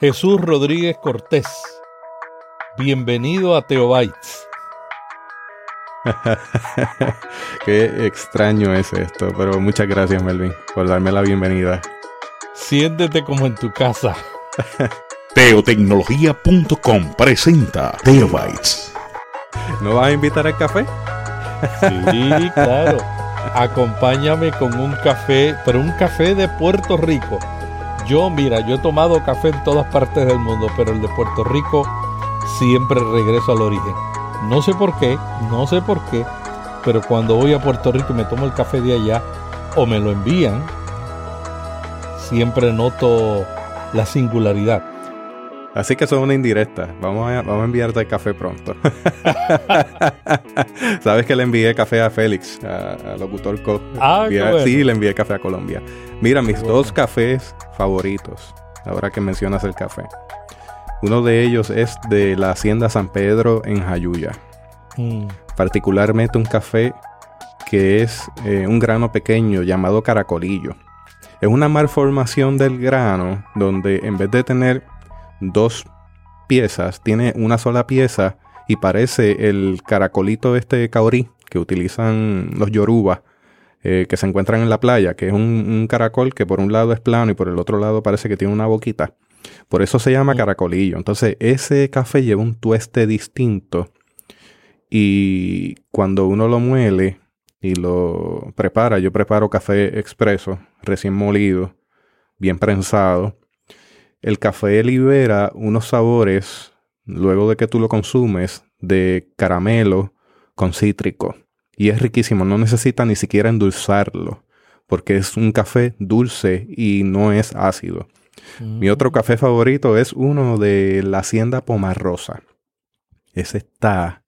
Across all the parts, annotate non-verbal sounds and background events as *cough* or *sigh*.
Jesús Rodríguez Cortés. Bienvenido a Teobytes. *laughs* Qué extraño es esto, pero muchas gracias Melvin por darme la bienvenida. Siéntete como en tu casa. *laughs* Teotecnología.com presenta Teobytes. ¿No vas a invitar al café? Sí, claro. *laughs* Acompáñame con un café, pero un café de Puerto Rico. Yo, mira, yo he tomado café en todas partes del mundo, pero el de Puerto Rico siempre regreso al origen. No sé por qué, no sé por qué, pero cuando voy a Puerto Rico y me tomo el café de allá o me lo envían, siempre noto la singularidad. Así que eso es una indirecta. Vamos a, vamos a enviarte el café pronto. *laughs* Sabes que le envié café a Félix, a, Locutor Co. Ah, Sí, le envié café a Colombia. Mira, mis dos cafés favoritos, ahora que mencionas el café. Uno de ellos es de la Hacienda San Pedro en Jayuya. Mm. Particularmente un café que es eh, un grano pequeño llamado caracolillo. Es una malformación del grano donde en vez de tener dos piezas, tiene una sola pieza y parece el caracolito este caurí que utilizan los yoruba eh, que se encuentran en la playa, que es un, caracol que por un lado es plano y por el otro lado parece que tiene una boquita. Por eso se llama caracolillo. Entonces ese café lleva un tueste distinto y cuando uno lo muele y lo prepara, yo preparo café expreso, recién molido, bien prensado el café libera unos sabores, luego de que tú lo consumes, de caramelo con cítrico. Y es riquísimo, no necesita ni siquiera endulzarlo, porque es un café dulce y no es ácido. Mi otro mm. café favorito es uno de la hacienda Pomarrosa. Ese está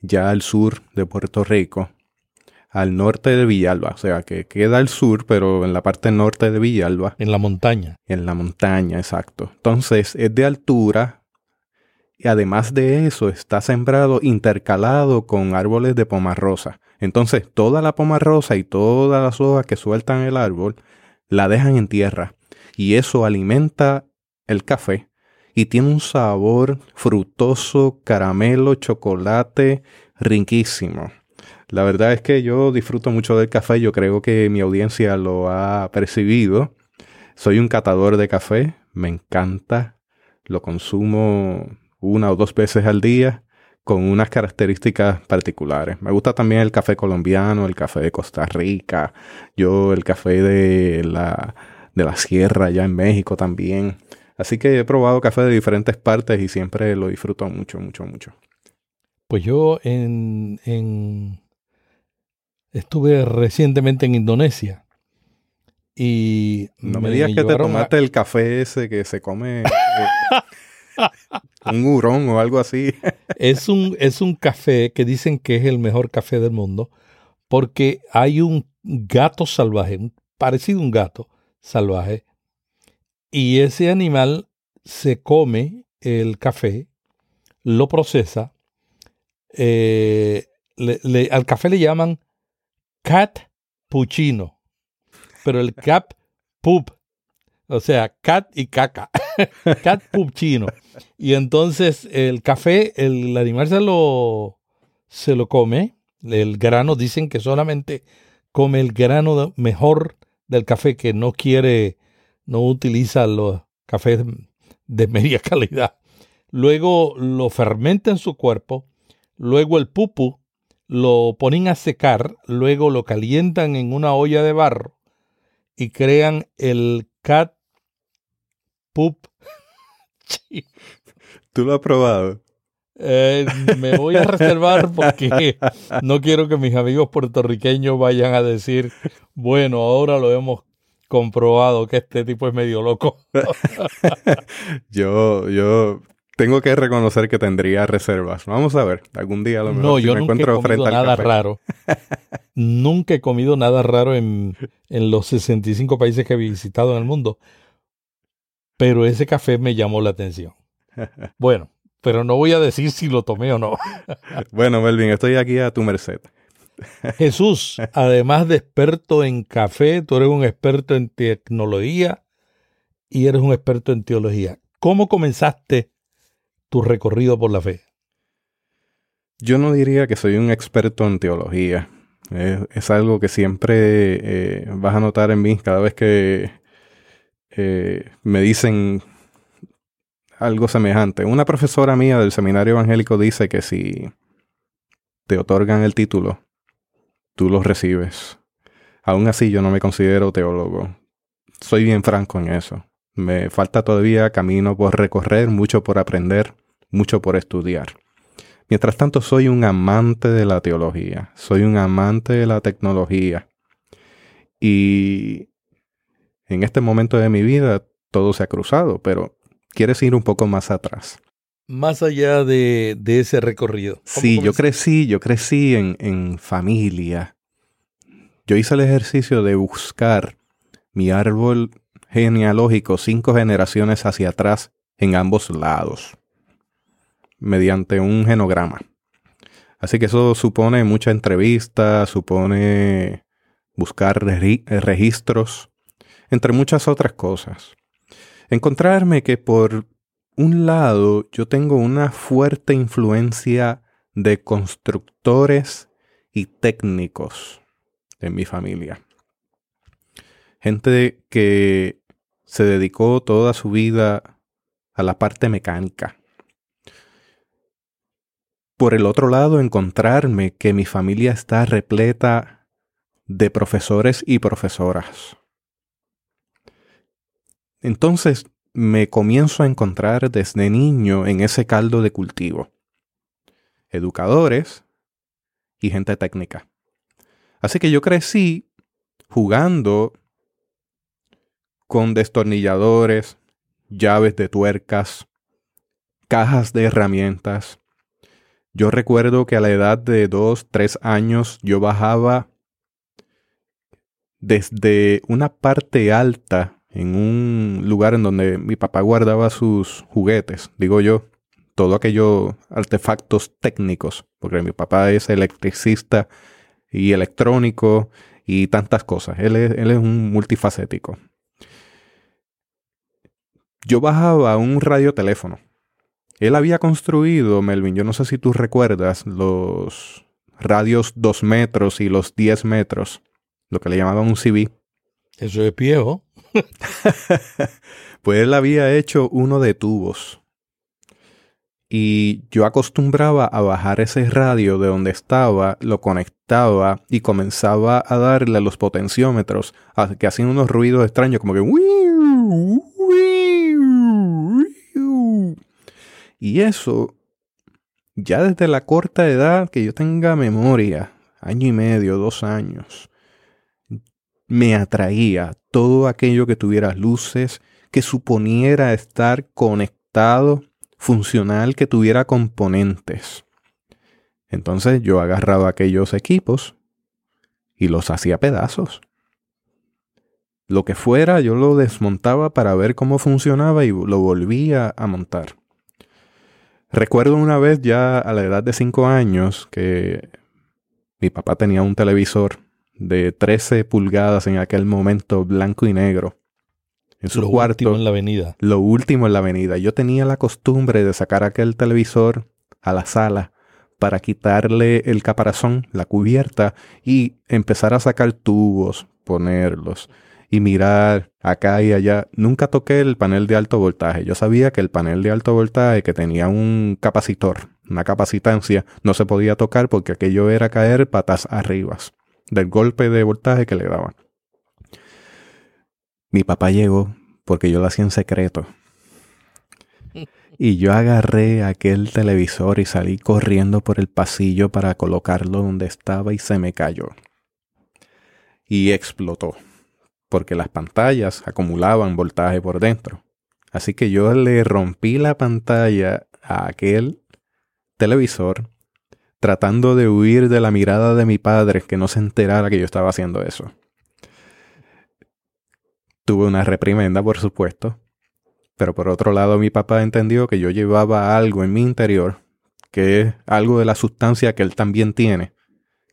ya al sur de Puerto Rico al norte de Villalba, o sea que queda al sur, pero en la parte norte de Villalba. En la montaña. En la montaña, exacto. Entonces es de altura y además de eso está sembrado intercalado con árboles de pomarrosa. Entonces toda la pomarrosa y todas las hojas que sueltan el árbol la dejan en tierra y eso alimenta el café y tiene un sabor frutoso, caramelo, chocolate, riquísimo. La verdad es que yo disfruto mucho del café, yo creo que mi audiencia lo ha percibido. Soy un catador de café, me encanta, lo consumo una o dos veces al día con unas características particulares. Me gusta también el café colombiano, el café de Costa Rica, yo el café de la, de la sierra allá en México también. Así que he probado café de diferentes partes y siempre lo disfruto mucho, mucho, mucho. Pues yo en, en Estuve recientemente en Indonesia. Y no me, digas que te tomaste el café ese que se come eh, un hurón o algo así. es, un, es un café que dicen que es el mejor café del mundo porque hay un gato salvaje, parecido a un gato salvaje, y ese animal se come el café, lo procesa, eh, al café le llaman cat puccino, pero el cap pup, o sea, cat y caca, *laughs* cat puccino. Y entonces el café, el, animal se lo, se lo come, el grano, dicen que solamente come el grano mejor del café, que no quiere, no utiliza los cafés de media *laughs* calidad. Luego lo fermenta en su cuerpo, luego el pupu lo ponen a secar, luego lo calientan en una olla de barro y crean el cat poop. *laughs* ¿Tú lo has probado? Eh, me voy a reservar porque no quiero que mis amigos puertorriqueños vayan a decir, bueno, ahora lo hemos comprobado que este tipo es medio loco. *laughs* yo, yo tengo que reconocer que tendría reservas. Vamos a ver, algún día lo mejor no, yo nunca he comido nada raro. *laughs* nunca he comido nada raro en, en los 65 países que he visitado en el mundo. Pero ese café me llamó la atención. *laughs* Bueno, pero no voy a decir si lo tomé o no. *laughs* bueno, Melvin, estoy aquí a tu merced. Jesús, además de experto en café, tú eres un experto en tecnología y eres un experto en teología. ¿Cómo comenzaste tu recorrido por la fe? Yo no diría que soy un experto en teología. Es, algo que siempre eh, vas a notar en mí cada vez que eh, me dicen algo semejante. Una profesora mía del seminario evangélico dice que si te otorgan el título, tú lo recibes. Aún así yo no me considero teólogo. Soy bien franco en eso. Me falta todavía camino por recorrer, mucho por aprender, mucho por estudiar. Mientras tanto, soy un amante de la teología, soy un amante de la tecnología. Y en este momento de mi vida todo se ha cruzado, pero quieres ir un poco más atrás. Más allá de, ese recorrido. Sí, yo crecí, yo crecí en, en familia. Yo hice el ejercicio de buscar mi árbol genealógico cinco generaciones hacia atrás en ambos lados, mediante un genograma. Así que eso supone mucha entrevista, supone buscar registros, entre muchas otras cosas. Encontrarme que por un lado yo tengo una fuerte influencia de constructores y técnicos en mi familia gente que se dedicó toda su vida a la parte mecánica. Por el otro lado, encontrarme que mi familia está repleta de profesores y profesoras. Entonces me comienzo a encontrar desde niño en ese caldo de cultivo. Educadores y gente técnica. Así que yo crecí jugando con destornilladores, llaves de tuercas, cajas de herramientas. Yo recuerdo que a la edad de dos, tres años yo bajaba desde una parte alta en un lugar en donde mi papá guardaba sus juguetes, digo yo, todo aquellos artefactos técnicos, porque mi papá es electricista y electrónico y tantas cosas. Él es, él es un multifacético yo bajaba un radioteléfono. Él había construido, Melvin, yo no sé si tú recuerdas, los radios 2 metros y los 10 metros, lo que le llamaban un CB. Eso es viejo. *laughs* pues él había hecho uno de tubos. Y yo acostumbraba a bajar ese radio de donde estaba, lo conectaba y comenzaba a darle a los potenciómetros, que hacían unos ruidos extraños, como que... Y eso, ya desde la corta edad que yo tenga memoria, año y medio, dos años, me atraía todo aquello que tuviera luces, que suponiera estar conectado, funcional, que tuviera componentes. Entonces yo agarraba aquellos equipos y los hacía pedazos. Lo que fuera, yo lo desmontaba para ver cómo funcionaba y lo volvía a montar. Recuerdo una vez ya a la edad de 5 años que mi papá tenía un televisor de 13 pulgadas en aquel momento blanco y negro. En su lo último en la avenida. Lo último en la avenida. Yo tenía la costumbre de sacar aquel televisor a la sala para quitarle el caparazón, la cubierta, y empezar a sacar tubos, ponerlos y mirar acá y allá. Nunca toqué el panel de alto voltaje. Yo sabía que el panel de alto voltaje que tenía un capacitor, una capacitancia, no se podía tocar porque aquello era caer patas arriba del golpe de voltaje que le daban. Mi papá llegó porque yo lo hacía en secreto. Y yo agarré aquel televisor y salí corriendo por el pasillo para colocarlo donde estaba y se me cayó. Y explotó porque las pantallas acumulaban voltaje por dentro. Así que yo le rompí la pantalla a aquel televisor tratando de huir de la mirada de mi padre que no se enterara que yo estaba haciendo eso. Tuve una reprimenda, por supuesto, pero por otro lado mi papá entendió que yo llevaba algo en mi interior, que es algo de la sustancia que él también tiene,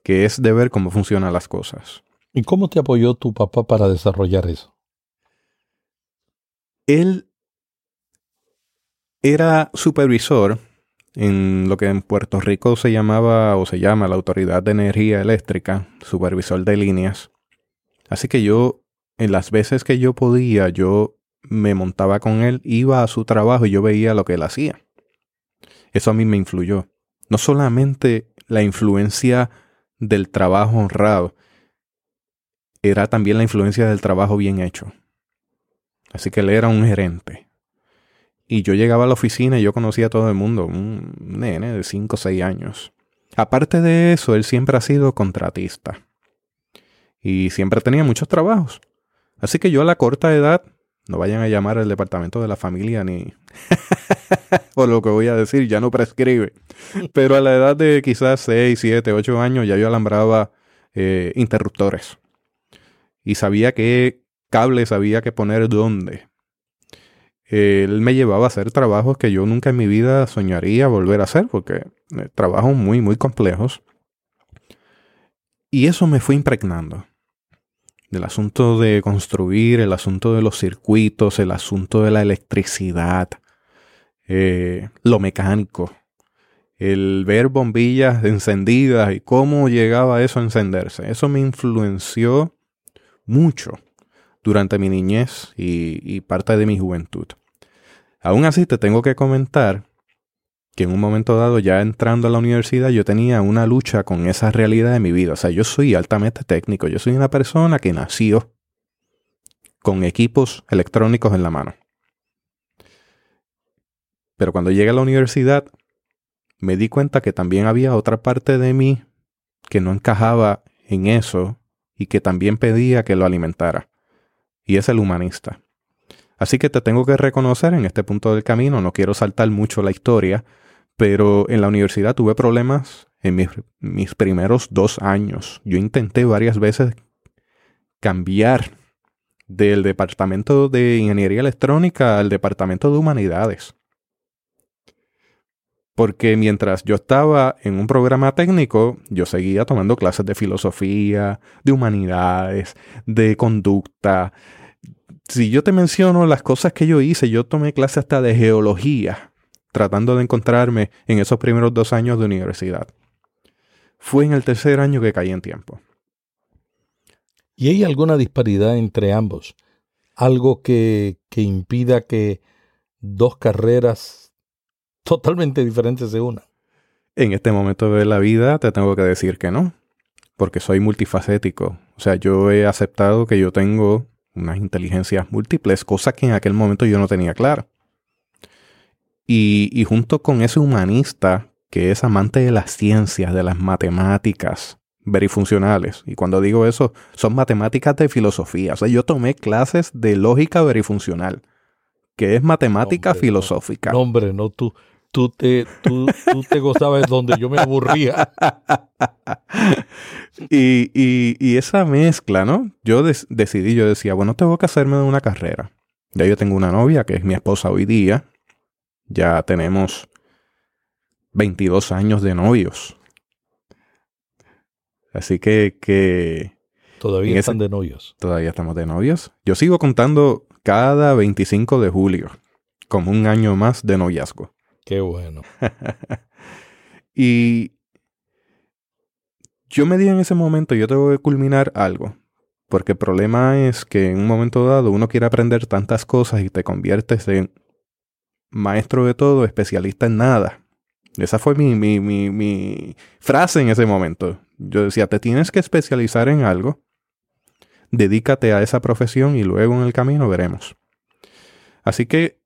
que es de ver cómo funcionan las cosas. ¿Y cómo te apoyó tu papá para desarrollar eso? Él era supervisor en lo que en Puerto Rico se llamaba o se llama la Autoridad de Energía Eléctrica, supervisor de líneas. Así que yo, en las veces que yo podía, yo me montaba con él, iba a su trabajo y yo veía lo que él hacía. Eso a mí me influyó. No solamente la influencia del trabajo honrado, era también la influencia del trabajo bien hecho. Así que él era un gerente. Y yo llegaba a la oficina y yo conocía a todo el mundo, un nene de 5 o 6 años. Aparte de eso, él siempre ha sido contratista. Y siempre tenía muchos trabajos. Así que yo a la corta edad, no vayan a llamar al departamento de la familia ni... *laughs* Por lo que voy a decir, ya no prescribe. Pero a la edad de quizás 6, 7, 8 años ya yo alambraba eh, interruptores. Y sabía qué cables había que poner dónde él me llevaba a hacer trabajos que yo nunca en mi vida soñaría volver a hacer, porque eh, trabajos muy, muy complejos. Y eso me fue impregnando. Del asunto de construir, el asunto de los circuitos, el asunto de la electricidad, eh, lo mecánico, el ver bombillas encendidas y cómo llegaba eso a encenderse. Eso me influenció mucho durante mi niñez y, parte de mi juventud. Aún así, te tengo que comentar que en un momento dado, ya entrando a la universidad, yo tenía una lucha con esa realidad de mi vida. O sea, yo soy altamente técnico, yo soy una persona que nació con equipos electrónicos en la mano. Pero cuando llegué a la universidad, me di cuenta que también había otra parte de mí que no encajaba en eso y que también pedía que lo alimentara y es el humanista. Así que te tengo que reconocer en este punto del camino, no quiero saltar mucho la historia, pero en la universidad tuve problemas en mis, mis primeros dos años. Yo intenté varias veces cambiar del departamento de ingeniería electrónica al departamento de humanidades. Porque mientras yo estaba en un programa técnico, yo seguía tomando clases de filosofía, de humanidades, de conducta. Si yo te menciono las cosas que yo hice, yo tomé clases hasta de geología, tratando de encontrarme en esos primeros dos años de universidad. Fue en el tercer año que caí en tiempo. ¿Y hay alguna disparidad entre ambos? ¿Algo que, que impida que dos carreras totalmente diferentes de una. En este momento de la vida te tengo que decir que no, porque soy multifacético. O sea, yo he aceptado que yo tengo unas inteligencias múltiples, cosas que en aquel momento yo no tenía claro. Y, y junto con ese humanista que es amante de las ciencias, de las matemáticas verifuncionales, y cuando digo eso, son matemáticas de filosofía. O sea, yo tomé clases de lógica verifuncional, que es matemática filosófica. No, hombre, no tú tú te, tú, te gozabas donde yo me aburría. *laughs* y, y, esa mezcla, ¿no? Yo decidí, yo decía, bueno, tengo que hacerme una carrera. Ya yo tengo una novia que es mi esposa hoy día. Ya tenemos 22 años de novios. Así que... que todavía están de novios. Todavía estamos de novios. Yo sigo contando cada 25 de julio como un año más de noviazgo. Qué bueno. *laughs* y yo me di en ese momento, yo tengo que culminar algo. Porque el problema es que en un momento dado uno quiere aprender tantas cosas y te conviertes en maestro de todo, especialista en nada. Esa fue mi, mi, mi, mi frase en ese momento. Yo decía, te tienes que especializar en algo, dedícate a esa profesión y luego en el camino veremos. Así que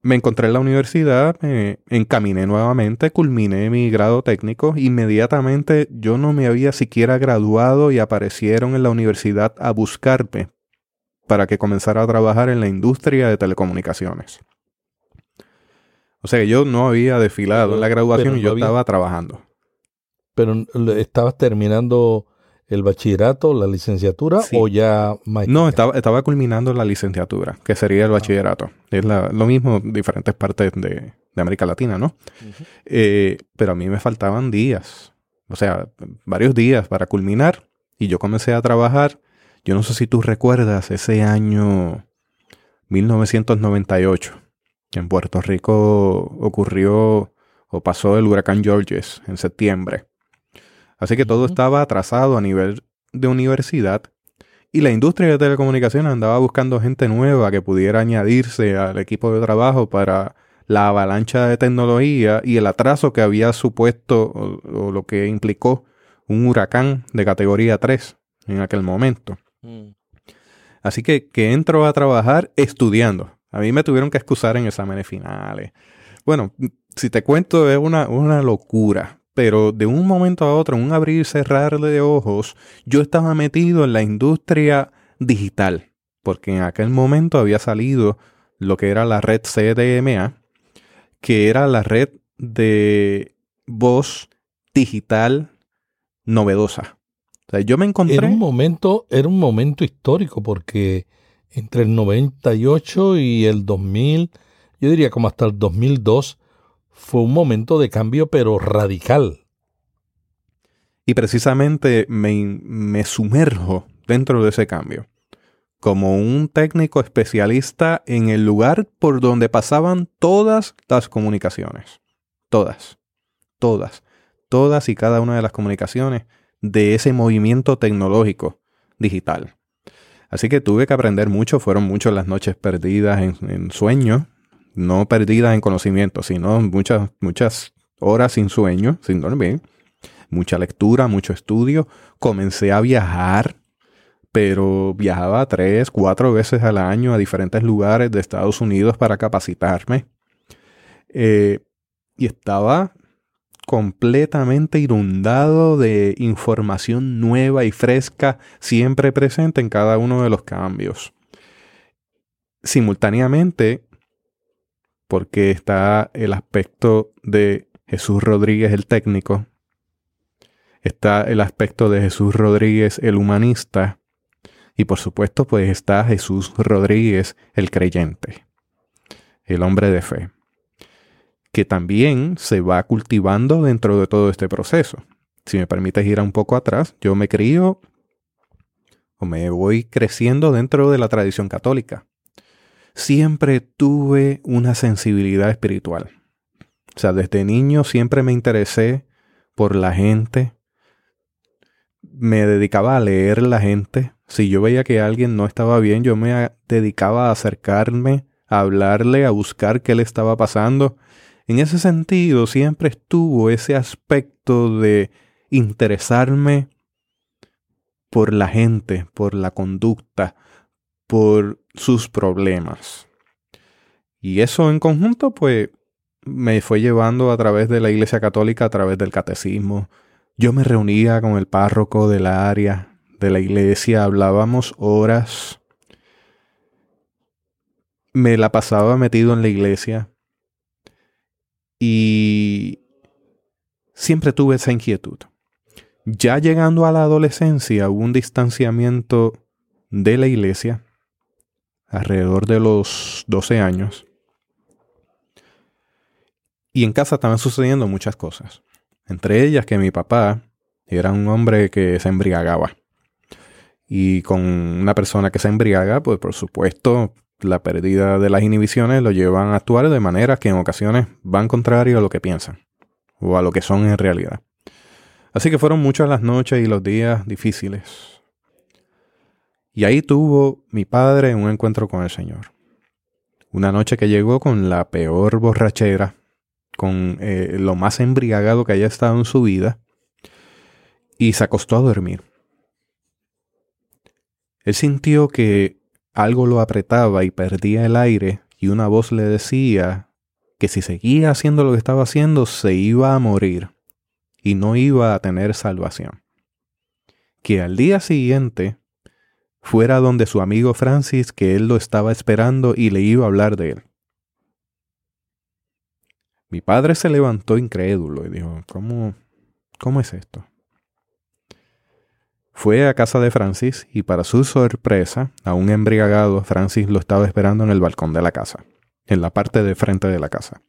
me encontré en la universidad, me encaminé nuevamente, culminé mi grado técnico. Inmediatamente yo no me había siquiera graduado y aparecieron en la universidad a buscarme para que comenzara a trabajar en la industria de telecomunicaciones. O sea, yo no había desfilado en la graduación y yo estaba trabajando. Pero estabas terminando el bachillerato, la licenciatura o ya No, estaba, estaba culminando la licenciatura, que sería el ah. bachillerato. Es lo mismo diferentes partes de, América Latina, ¿no? Eh, pero a mí me faltaban días, o sea, varios días para culminar y yo comencé a trabajar. Yo no sé si tú recuerdas ese año 1998. En Puerto Rico ocurrió o pasó el huracán Georges en septiembre. Así que todo estaba atrasado a nivel de universidad y la industria de telecomunicaciones andaba buscando gente nueva que pudiera añadirse al equipo de trabajo para la avalancha de tecnología y el atraso que había supuesto o, lo que implicó un huracán de categoría 3 en aquel momento. Mm. Así que, que entro a trabajar estudiando. A mí me tuvieron que excusar en exámenes finales. Bueno, si te cuento es una, una locura, pero de un momento a otro, en un abrir y cerrar de ojos, yo estaba metido en la industria digital, porque en aquel momento había salido lo que era la red CDMA, que era la red de voz digital novedosa. O sea, yo me encontré. Era un momento, era un momento histórico porque entre el 98 y el 2000, yo diría como hasta el 2002, fue un momento de cambio pero radical. Y precisamente me, me sumerjo dentro de ese cambio como un técnico especialista en el lugar por donde pasaban todas las comunicaciones. Todas, todas, todas y cada una de las comunicaciones de ese movimiento tecnológico digital. Así que tuve que aprender mucho, fueron muchas las noches perdidas en, sueño, no perdidas en conocimiento, sino muchas, muchas horas sin sueño, sin dormir, mucha lectura, mucho estudio. Comencé a viajar pero viajaba tres, cuatro veces al año a diferentes lugares de Estados Unidos para capacitarme. Eh, y estaba completamente inundado de información nueva y fresca, siempre presente en cada uno de los cambios. Simultáneamente, porque está el aspecto de Jesús Rodríguez el técnico, está el aspecto de Jesús Rodríguez el humanista, y por supuesto, pues está Jesús Rodríguez, el creyente, el hombre de fe, que también se va cultivando dentro de todo este proceso. Si me permites ir un poco atrás, yo me crío o me voy creciendo dentro de la tradición católica. Siempre tuve una sensibilidad espiritual. O sea, desde niño siempre me interesé por la gente. Me dedicaba a leer la gente, si yo veía que alguien no estaba bien, yo me dedicaba a acercarme, a hablarle, a buscar qué le estaba pasando. En ese sentido, siempre estuvo ese aspecto de interesarme por la gente, por la conducta, por sus problemas. Y eso en conjunto, pues, me fue llevando a través de la Iglesia Católica, a través del catecismo. Yo me reunía con el párroco de la área, de la iglesia, hablábamos horas. Me la pasaba metido en la iglesia y siempre tuve esa inquietud. Ya llegando a la adolescencia hubo un distanciamiento de la iglesia alrededor de los 12 años. Y en casa estaban sucediendo muchas cosas. Entre ellas que mi papá era un hombre que se embriagaba. Y con una persona que se embriaga, pues por supuesto, la pérdida de las inhibiciones lo llevan a actuar de manera que en ocasiones van contrario a lo que piensan o a lo que son en realidad. Así que fueron muchas las noches y los días difíciles. Y ahí tuvo mi padre un encuentro con el Señor. Una noche que llegó con la peor borrachera, con eh, lo más embriagado que haya estado en su vida, y se acostó a dormir. Él sintió que algo lo apretaba y perdía el aire y una voz le decía que si seguía haciendo lo que estaba haciendo se iba a morir y no iba a tener salvación. Que al día siguiente fuera donde su amigo Francis, que él lo estaba esperando y le iba a hablar de él. Mi padre se levantó incrédulo y dijo, ¿cómo, cómo es esto? Fue a casa de Francis y para su sorpresa, aún embriagado, Francis lo estaba esperando en el balcón de la casa, en la parte de frente de la casa.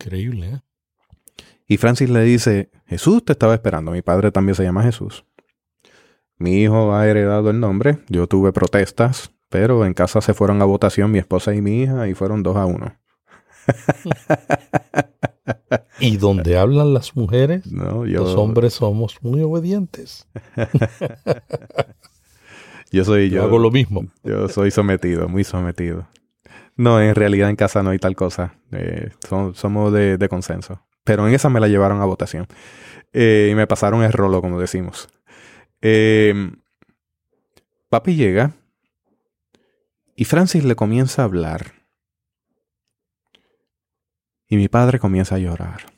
Increíble, ¿eh? Y Francis le dice, Jesús te estaba esperando, mi padre también se llama Jesús. Mi hijo ha heredado el nombre, yo tuve protestas, pero en casa se fueron a votación mi esposa y mi hija y fueron dos a uno. *laughs* y donde hablan las mujeres, No, yo, los hombres somos muy obedientes. *laughs* yo soy Yo yo. hago lo mismo. Yo soy sometido, muy sometido. No, en realidad en casa no hay tal cosa. Eh, son- somos de, de consenso. Pero en esa me la llevaron a votación. Eh, y me pasaron el rolo, como decimos. Eh, papi llega y Francis le comienza a hablar. Y mi padre comienza a llorar.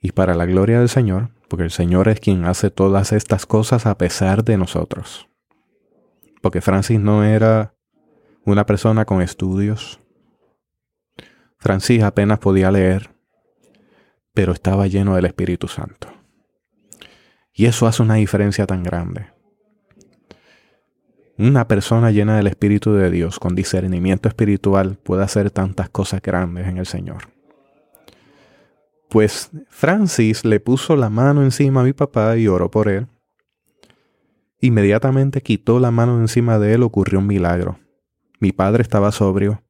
Y para la gloria del Señor, porque el Señor es quien hace todas estas cosas a pesar de nosotros. Porque Francis no era una persona con estudios. Francis apenas podía leer, pero estaba lleno del Espíritu Santo. Y eso hace una diferencia tan grande. Una persona llena del Espíritu de Dios, con discernimiento espiritual, puede hacer tantas cosas grandes en el Señor. Pues Francis le puso la mano encima a mi papá y oró por él. Inmediatamente quitó la mano encima de él, ocurrió un milagro. Mi padre estaba sobrio.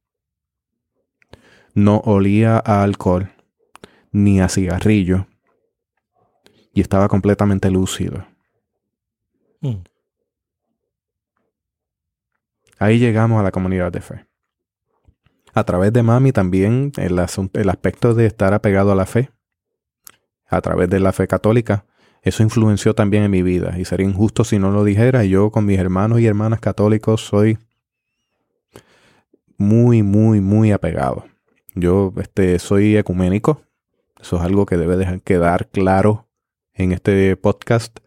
No olía a alcohol ni a cigarrillo. Y estaba completamente lúcido. Mm. Ahí llegamos a la comunidad de fe. A través de mami también el, el aspecto de estar apegado a la fe, a través de la fe católica, eso influenció también en mi vida. Y sería injusto si no lo dijera. Yo con mis hermanos y hermanas católicos soy muy, muy, muy apegado. Yo este, soy ecuménico. Eso es algo que debe dejar quedar claro en este podcast.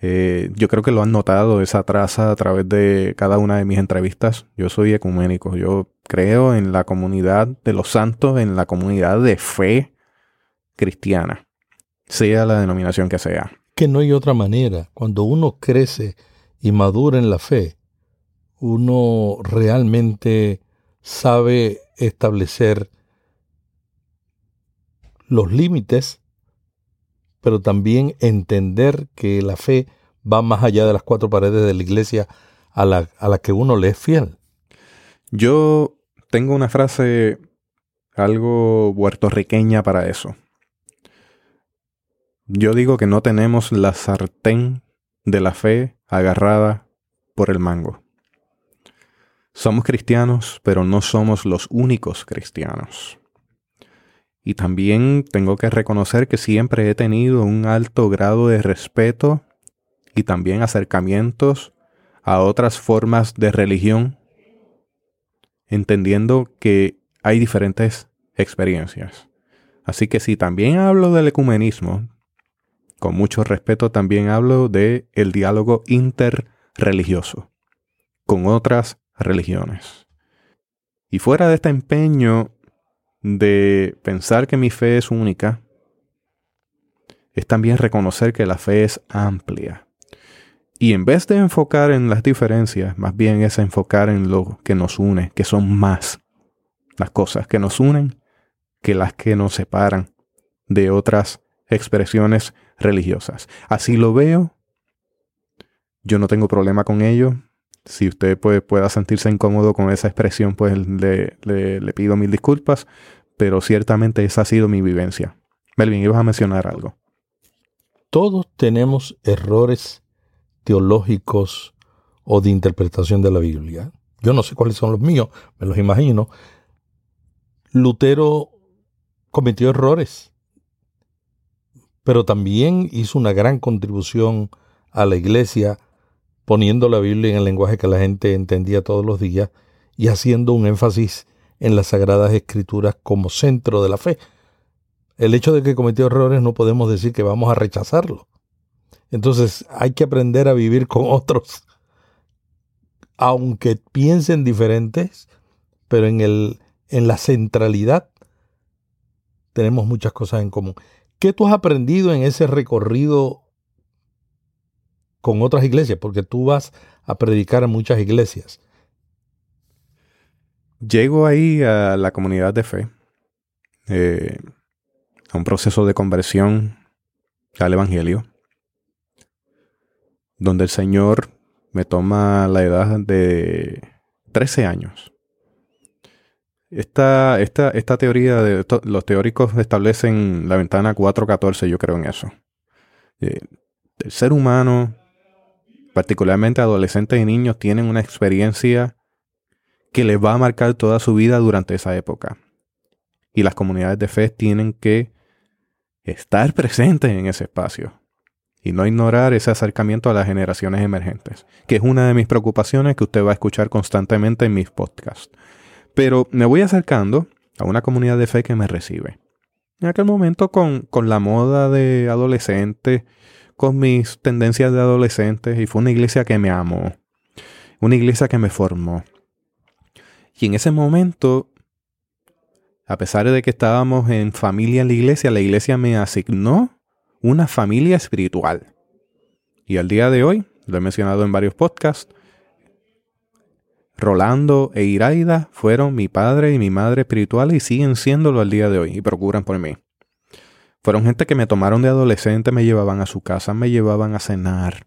Eh, yo creo que lo han notado esa traza a través de cada una de mis entrevistas. Yo soy ecuménico. Yo creo en la comunidad de los santos, en la comunidad de fe cristiana, sea la denominación que sea. Que no hay otra manera. Cuando uno crece y madura en la fe, uno realmente sabe establecer los límites, pero también entender que la fe va más allá de las cuatro paredes de la iglesia a la, a la que uno le es fiel. Yo tengo una frase algo puertorriqueña para eso. Yo digo que no tenemos la sartén de la fe agarrada por el mango. Somos cristianos, pero no somos los únicos cristianos. Y también tengo que reconocer que siempre he tenido un alto grado de respeto y también acercamientos a otras formas de religión entendiendo que hay diferentes experiencias. Así que si también hablo del ecumenismo, con mucho respeto también hablo de el diálogo interreligioso con otras religiones. Y fuera de este empeño de pensar que mi fe es única, es también reconocer que la fe es amplia. Y en vez de enfocar en las diferencias, más bien es enfocar en lo que nos une, que son más las cosas que nos unen que las que nos separan de otras expresiones religiosas. Así lo veo. Yo no tengo problema con ello. Si usted puede, pueda sentirse incómodo con esa expresión, pues le, le, le pido mil disculpas. Pero ciertamente esa ha sido mi vivencia. Melvin, ibas a mencionar algo. Todos tenemos errores teológicos o de interpretación de la Biblia. Yo no sé cuáles son los míos, me los imagino. Lutero cometió errores, pero también hizo una gran contribución a la iglesia poniendo la Biblia en el lenguaje que la gente entendía todos los días y haciendo un énfasis en las sagradas escrituras como centro de la fe. El hecho de que cometió errores no podemos decir que vamos a rechazarlo. Entonces hay que aprender a vivir con otros, aunque piensen diferentes, pero en, el, en la centralidad tenemos muchas cosas en común. ¿Qué tú has aprendido en ese recorrido con otras iglesias? Porque tú vas a predicar a muchas iglesias. Llego ahí a la comunidad de fe, eh, a un proceso de conversión al Evangelio, donde el Señor me toma la edad de 13 años. esta, esta, esta teoría de los teóricos establecen la ventana 414, yo creo en eso. Eh, el ser humano, particularmente adolescentes y niños, tienen una experiencia que les va a marcar toda su vida durante esa época. Y las comunidades de fe tienen que estar presentes en ese espacio y no ignorar ese acercamiento a las generaciones emergentes, que es una de mis preocupaciones que usted va a escuchar constantemente en mis podcasts. Pero me voy acercando a una comunidad de fe que me recibe. En aquel momento con, con la moda de adolescente, con mis tendencias de adolescente, y fue una iglesia que me amó, una iglesia que me formó. Y en ese momento, a pesar de que estábamos en familia en la iglesia, la iglesia me asignó una familia espiritual. Y al día de hoy, lo he mencionado en varios podcasts, Rolando e Iraida fueron mi padre y mi madre espirituales y siguen siéndolo al día de hoy y procuran por mí. Fueron gente que me tomaron de adolescente, me llevaban a su casa, me llevaban a cenar.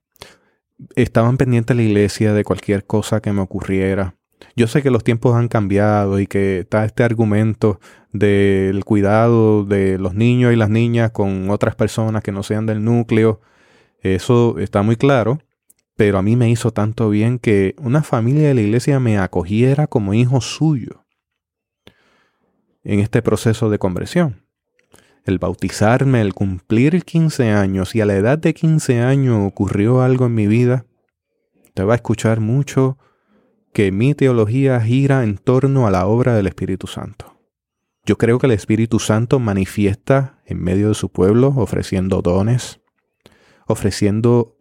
Estaban pendientes de la iglesia de cualquier cosa que me ocurriera. Yo sé que los tiempos han cambiado y que está este argumento del cuidado de los niños y las niñas con otras personas que no sean del núcleo. Eso está muy claro pero a mí me hizo tanto bien que una familia de la iglesia me acogiera como hijo suyo en este proceso de conversión. El bautizarme, el cumplir 15 años y a la edad de 15 años ocurrió algo en mi vida, te va a escuchar mucho que mi teología gira en torno a la obra del Espíritu Santo. Yo creo que el Espíritu Santo manifiesta en medio de su pueblo ofreciendo dones, ofreciendo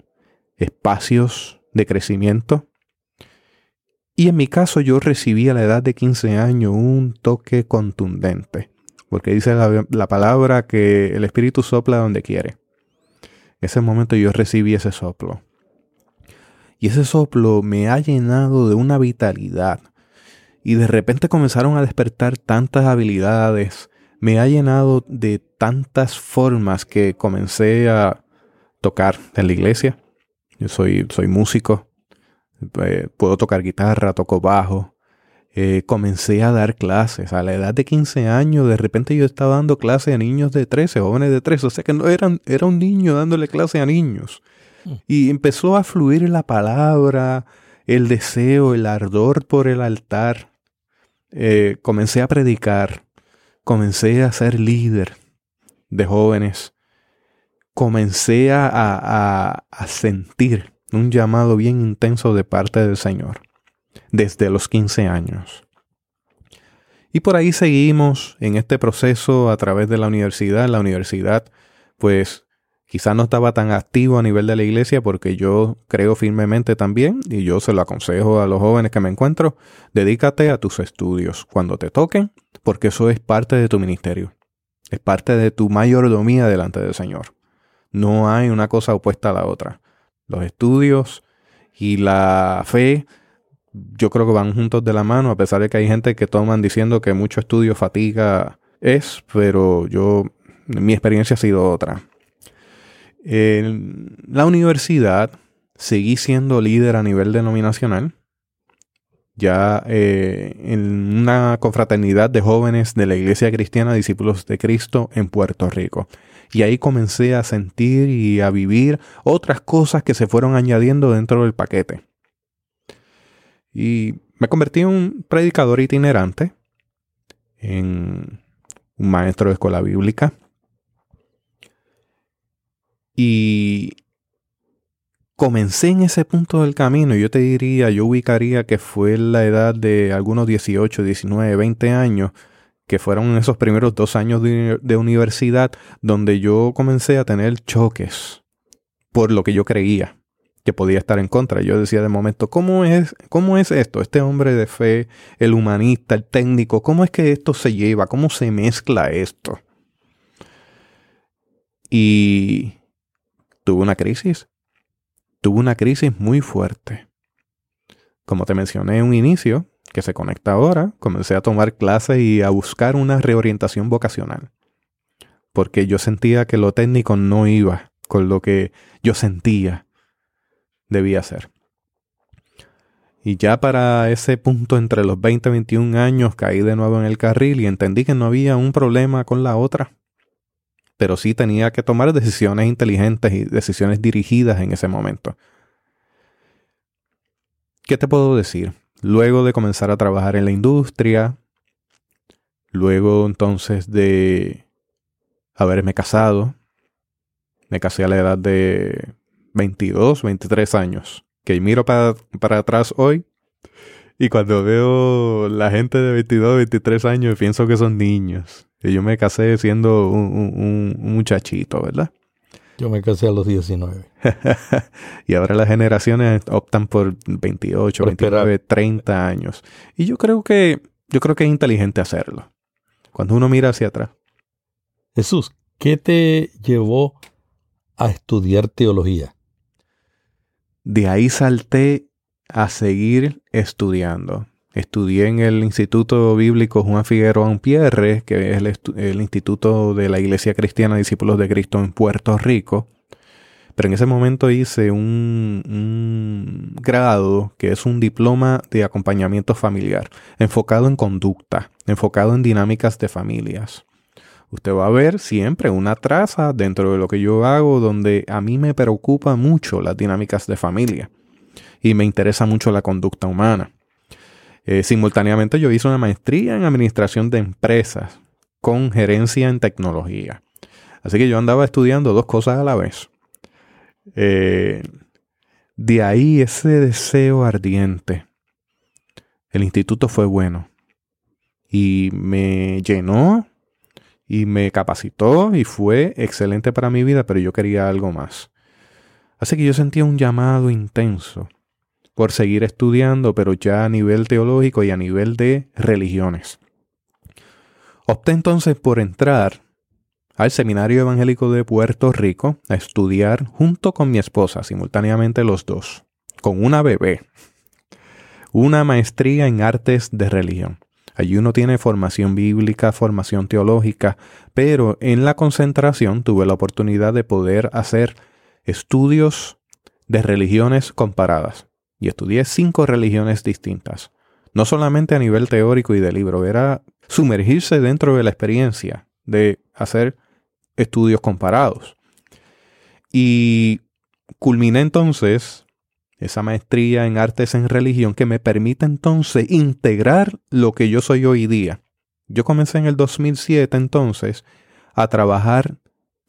espacios de crecimiento. Y en mi caso yo recibí a la edad de 15 años un toque contundente, porque dice la, palabra que el Espíritu sopla donde quiere. Ese momento yo recibí ese soplo. Y ese soplo me ha llenado de una vitalidad. Y de repente comenzaron a despertar tantas habilidades. Me ha llenado de tantas formas que comencé a tocar en la iglesia. Yo soy, soy músico, eh, puedo tocar guitarra, toco bajo. Eh, comencé a dar clases. A la edad de 15 años, de repente yo estaba dando clases a niños de 13, jóvenes de 13. O sea que no eran, era un niño dándole clase a niños. Mm. Y empezó a fluir la palabra, el deseo, el ardor por el altar. Eh, comencé a predicar. Comencé a ser líder de jóvenes comencé a, sentir un llamado bien intenso de parte del Señor desde los 15 años. Y por ahí seguimos en este proceso a través de la universidad. La universidad, pues quizá no estaba tan activo a nivel de la iglesia porque yo creo firmemente también, y yo se lo aconsejo a los jóvenes que me encuentro, dedícate a tus estudios cuando te toquen, porque eso es parte de tu ministerio. Es parte de tu mayordomía delante del Señor. No hay una cosa opuesta a la otra. Los estudios y la fe yo creo que van juntos de la mano, a pesar de que hay gente que toman diciendo que mucho estudio fatiga es, pero yo, mi experiencia ha sido otra. En la universidad seguí siendo líder a nivel denominacional, ya eh, en una confraternidad de jóvenes de la Iglesia Cristiana Discípulos de Cristo en Puerto Rico. Y ahí comencé a sentir y a vivir otras cosas que se fueron añadiendo dentro del paquete. Y me convertí en un predicador itinerante, en un maestro de escuela bíblica. Y comencé en ese punto del camino. Yo te diría, yo ubicaría que fue la edad de algunos 18, 19, 20 años que fueron esos primeros dos años de, universidad donde yo comencé a tener choques por lo que yo creía que podía estar en contra. Yo decía de momento, ¿cómo es, ¿cómo es esto? Este hombre de fe, el humanista, el técnico, ¿cómo es que esto se lleva? ¿Cómo se mezcla esto? Y tuve una crisis. Tuve una crisis muy fuerte. Como te mencioné en un inicio, que se conecta ahora, comencé a tomar clases y a buscar una reorientación vocacional. Porque yo sentía que lo técnico no iba con lo que yo sentía debía ser. Y ya para ese punto entre los 20 y 21 años caí de nuevo en el carril y entendí que no había un problema con la otra. Pero sí tenía que tomar decisiones inteligentes y decisiones dirigidas en ese momento. ¿Qué te puedo decir? Luego de comenzar a trabajar en la industria, luego entonces de haberme casado, me casé a la edad de 22, 23 años que miro para, atrás hoy y cuando veo la gente de 22, 23 años pienso que son niños. Y yo me casé siendo un, muchachito, ¿verdad? Yo me casé a los 19. *laughs* y ahora las generaciones optan por 28, 29, 30 años. Y yo creo que yo creo que es inteligente hacerlo. Cuando uno mira hacia atrás. Jesús, ¿qué te llevó a estudiar teología? De ahí salté a seguir estudiando. Estudié en el Instituto Bíblico Juan Figueroa Pierre, que es el, Instituto de la Iglesia Cristiana Discípulos de Cristo en Puerto Rico. Pero en ese momento hice un, un, grado que es un diploma de acompañamiento familiar, enfocado en conducta, enfocado en dinámicas de familias usted va a ver siempre una traza dentro de lo que yo hago donde a mí me preocupa mucho las dinámicas de familia y me interesa mucho la conducta humana. Eh, simultáneamente yo hice una maestría en administración de empresas con gerencia en tecnología. Así que yo andaba estudiando dos cosas a la vez. Eh, de ahí ese deseo ardiente. El instituto fue bueno y me llenó y me capacitó y fue excelente para mi vida, pero yo quería algo más. Así que yo sentía un llamado intenso por seguir estudiando, pero ya a nivel teológico y a nivel de religiones. Opté entonces por entrar al Seminario Evangélico de Puerto Rico a estudiar junto con mi esposa, simultáneamente los dos, con una bebé, una maestría en artes de religión. Allí uno tiene formación bíblica, formación teológica, pero en la concentración tuve la oportunidad de poder hacer estudios de religiones comparadas. Y estudié cinco religiones distintas. No solamente a nivel teórico y de libro, era sumergirse dentro de la experiencia de hacer estudios comparados. Y culminé entonces esa maestría en artes en religión que me permite entonces integrar lo que yo soy hoy día. Yo comencé en el 2007 entonces a trabajar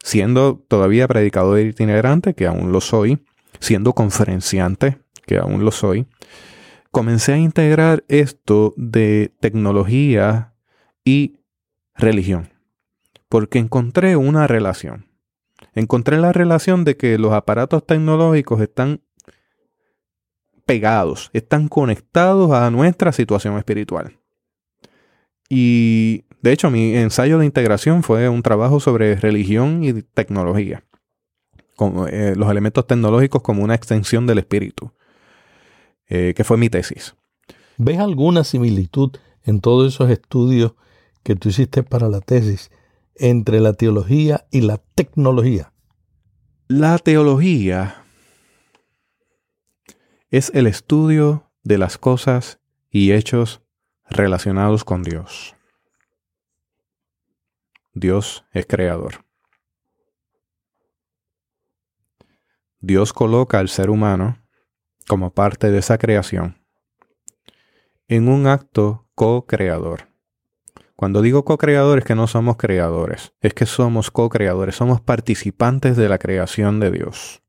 siendo todavía predicador itinerante, que aún lo soy, siendo conferenciante, que aún lo soy. Comencé a integrar esto de tecnología y religión, porque encontré una relación. Encontré la relación de que los aparatos tecnológicos están pegados, están conectados a nuestra situación espiritual. Y de hecho mi ensayo de integración fue un trabajo sobre religión y tecnología, con eh, los elementos tecnológicos como una extensión del espíritu, eh, que fue mi tesis. ¿Ves alguna similitud en todos esos estudios que tú hiciste para la tesis entre la teología y la tecnología? La teología es el estudio de las cosas y hechos relacionados con Dios. Dios es creador. Dios coloca al ser humano como parte de esa creación en un acto co-creador. Cuando digo co-creador es que no somos creadores, es que somos co-creadores, somos participantes de la creación de Dios.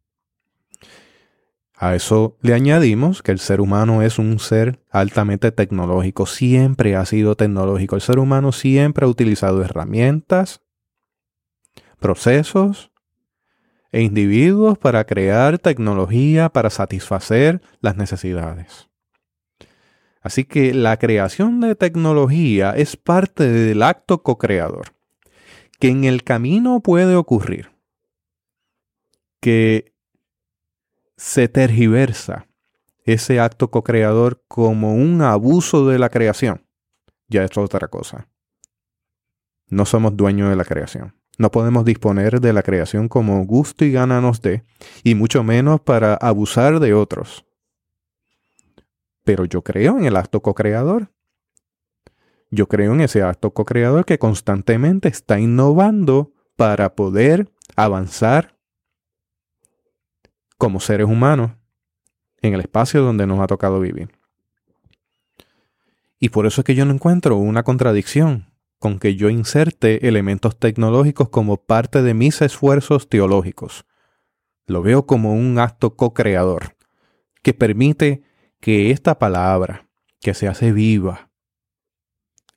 A eso le añadimos que el ser humano es un ser altamente tecnológico, siempre ha sido tecnológico. El ser humano siempre ha utilizado herramientas, procesos e individuos para crear tecnología para satisfacer las necesidades. Así que la creación de tecnología es parte del acto co-creador, que en el camino puede ocurrir que se tergiversa ese acto co-creador como un abuso de la creación, ya es otra cosa. No somos dueños de la creación. No podemos disponer de la creación como gusto y gana nos dé, y mucho menos para abusar de otros. pero yo creo en el acto co-creador. Yo creo en ese acto co-creador que constantemente está innovando para poder avanzar como seres humanos en el espacio donde nos ha tocado vivir. Y por eso es que yo no encuentro una contradicción con que yo inserte elementos tecnológicos como parte de mis esfuerzos teológicos. Lo veo como un acto co-creador que permite que esta palabra, que se hace viva,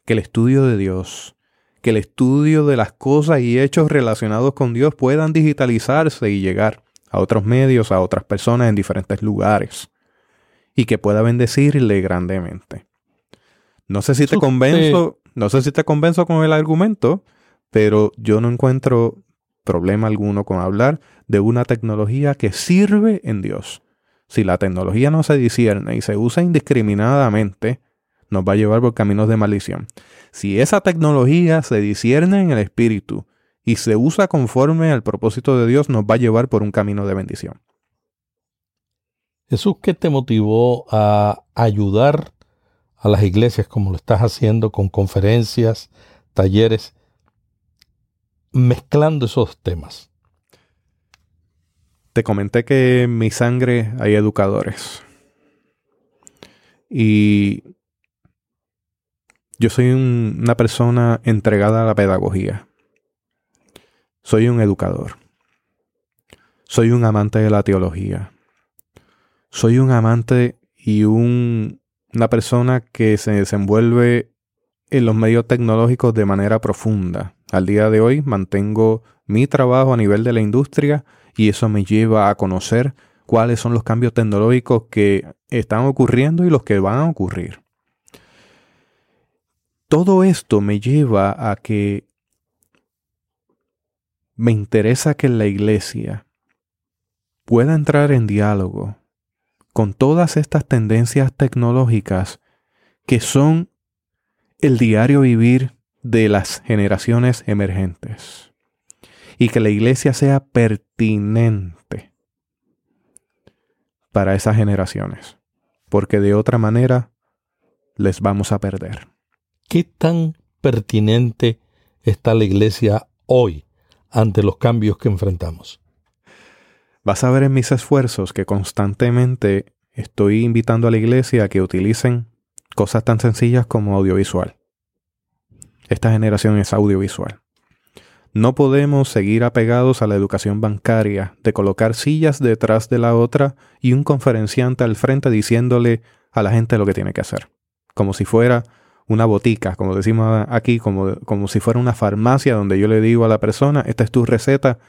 que el estudio de Dios, que el estudio de las cosas y hechos relacionados con Dios puedan digitalizarse y llegar a otros medios, a otras personas en diferentes lugares, y que pueda bendecirle grandemente. No sé si te convenzo, no sé si te convenzo con el argumento, pero yo no encuentro problema alguno con hablar de una tecnología que sirve en Dios. Si la tecnología no se discierne y se usa indiscriminadamente, nos va a llevar por caminos de maldición. Si esa tecnología se discierne en el espíritu y se usa conforme al propósito de Dios, nos va a llevar por un camino de bendición. Jesús, ¿qué te motivó a ayudar a las iglesias como lo estás haciendo con conferencias, talleres, mezclando esos temas? Te comenté que en mi sangre hay educadores. Y yo soy una persona entregada a la pedagogía. Soy un educador. Soy un amante de la teología. Soy un amante y un, una persona que se desenvuelve en los medios tecnológicos de manera profunda. Al día de hoy mantengo mi trabajo a nivel de la industria y eso me lleva a conocer cuáles son los cambios tecnológicos que están ocurriendo y los que van a ocurrir. Todo esto me lleva a que me interesa que la iglesia pueda entrar en diálogo con todas estas tendencias tecnológicas que son el diario vivir de las generaciones emergentes y que la iglesia sea pertinente para esas generaciones, porque de otra manera les vamos a perder. ¿Qué tan pertinente está la iglesia hoy ante los cambios que enfrentamos? Vas a ver en mis esfuerzos que constantemente estoy invitando a la iglesia a que utilicen cosas tan sencillas como audiovisual. Esta generación es audiovisual. No podemos seguir apegados a la educación bancaria de colocar sillas detrás de la otra y un conferenciante al frente diciéndole a la gente lo que tiene que hacer. Como si fuera una botica, como decimos aquí, como, como si fuera una farmacia donde yo le digo a la persona, esta es tu receta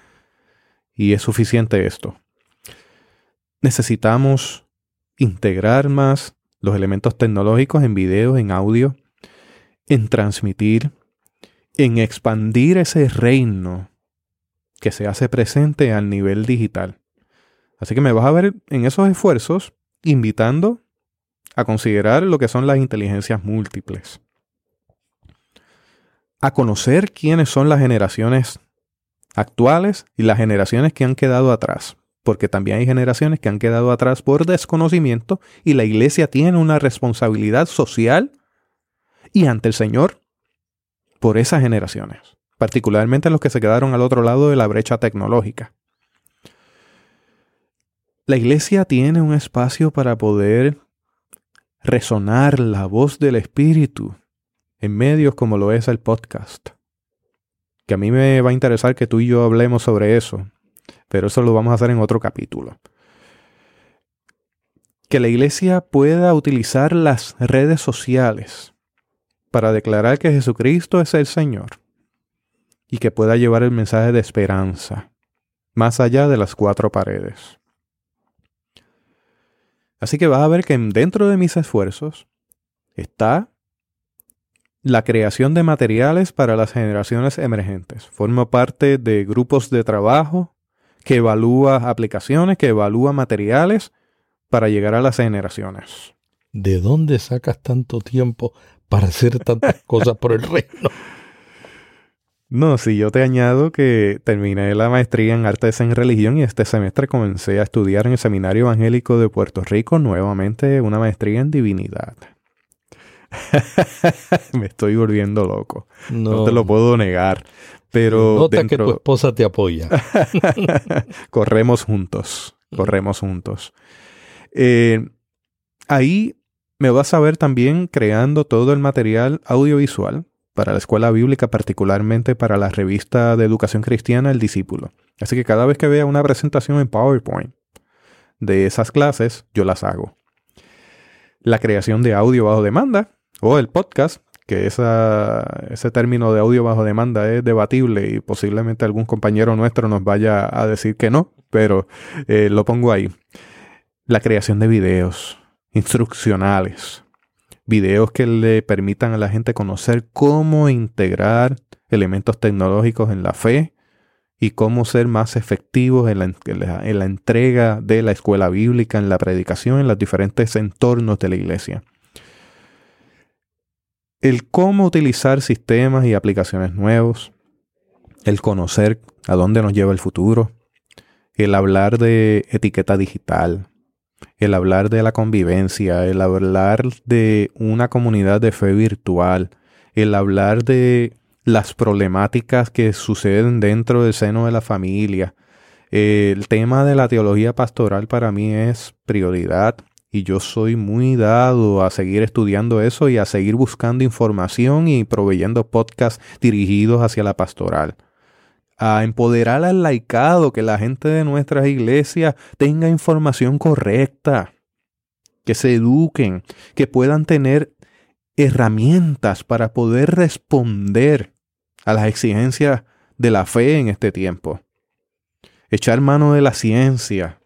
y es suficiente esto. Necesitamos integrar más los elementos tecnológicos en video, en audio, en transmitir en expandir ese reino que se hace presente al nivel digital. Así que me vas a ver en esos esfuerzos invitando a considerar lo que son las inteligencias múltiples. A conocer quiénes son las generaciones actuales y las generaciones que han quedado atrás. Porque también hay generaciones que han quedado atrás por desconocimiento y la iglesia tiene una responsabilidad social y ante el Señor por esas generaciones, particularmente los que se quedaron al otro lado de la brecha tecnológica. La iglesia tiene un espacio para poder resonar la voz del Espíritu en medios como lo es el podcast. Que a mí me va a interesar que tú y yo hablemos sobre eso, pero eso lo vamos a hacer en otro capítulo. Que la iglesia pueda utilizar las redes sociales para declarar que Jesucristo es el Señor y que pueda llevar el mensaje de esperanza más allá de las cuatro paredes. Así que vas a ver que dentro de mis esfuerzos está la creación de materiales para las generaciones emergentes. Formo parte de grupos de trabajo que evalúa aplicaciones, que evalúa materiales para llegar a las generaciones. ¿De dónde sacas tanto tiempo para hacer tantas *laughs* cosas por el reino. No, sí, yo te añado que terminé la maestría en artes en religión y este semestre comencé a estudiar en el Seminario Evangélico de Puerto Rico nuevamente una maestría en divinidad. *laughs* Me estoy volviendo loco. No. te lo puedo negar. Pero Nota que tu esposa te apoya. *laughs* corremos juntos. Corremos juntos. Eh, ahí me vas a ver también creando todo el material audiovisual para la escuela bíblica, particularmente para la revista de educación cristiana El Discípulo. Así que cada vez que vea una presentación en PowerPoint de esas clases, yo las hago. La creación de audio bajo demanda o el podcast, que ese término de audio bajo demanda es debatible y posiblemente algún compañero nuestro nos vaya a decir que no, pero eh, lo pongo ahí. La creación de videos instruccionales, videos que le permitan a la gente conocer cómo integrar elementos tecnológicos en la fe y cómo ser más efectivos en la, entrega de la escuela bíblica, en la predicación, en los diferentes entornos de la iglesia. El cómo utilizar sistemas y aplicaciones nuevos, el conocer a dónde nos lleva el futuro, el hablar de etiqueta digital, el hablar de la convivencia, el hablar de una comunidad de fe virtual, el hablar de las problemáticas que suceden dentro del seno de la familia. El tema de la teología pastoral para mí es prioridad y yo soy muy dado a seguir estudiando eso y a seguir buscando información y proveyendo podcasts dirigidos hacia la pastoral a empoderar al laicado, que la gente de nuestras iglesias tenga información correcta, que se eduquen, que puedan tener herramientas para poder responder a las exigencias de la fe en este tiempo. Echar mano de la ciencia,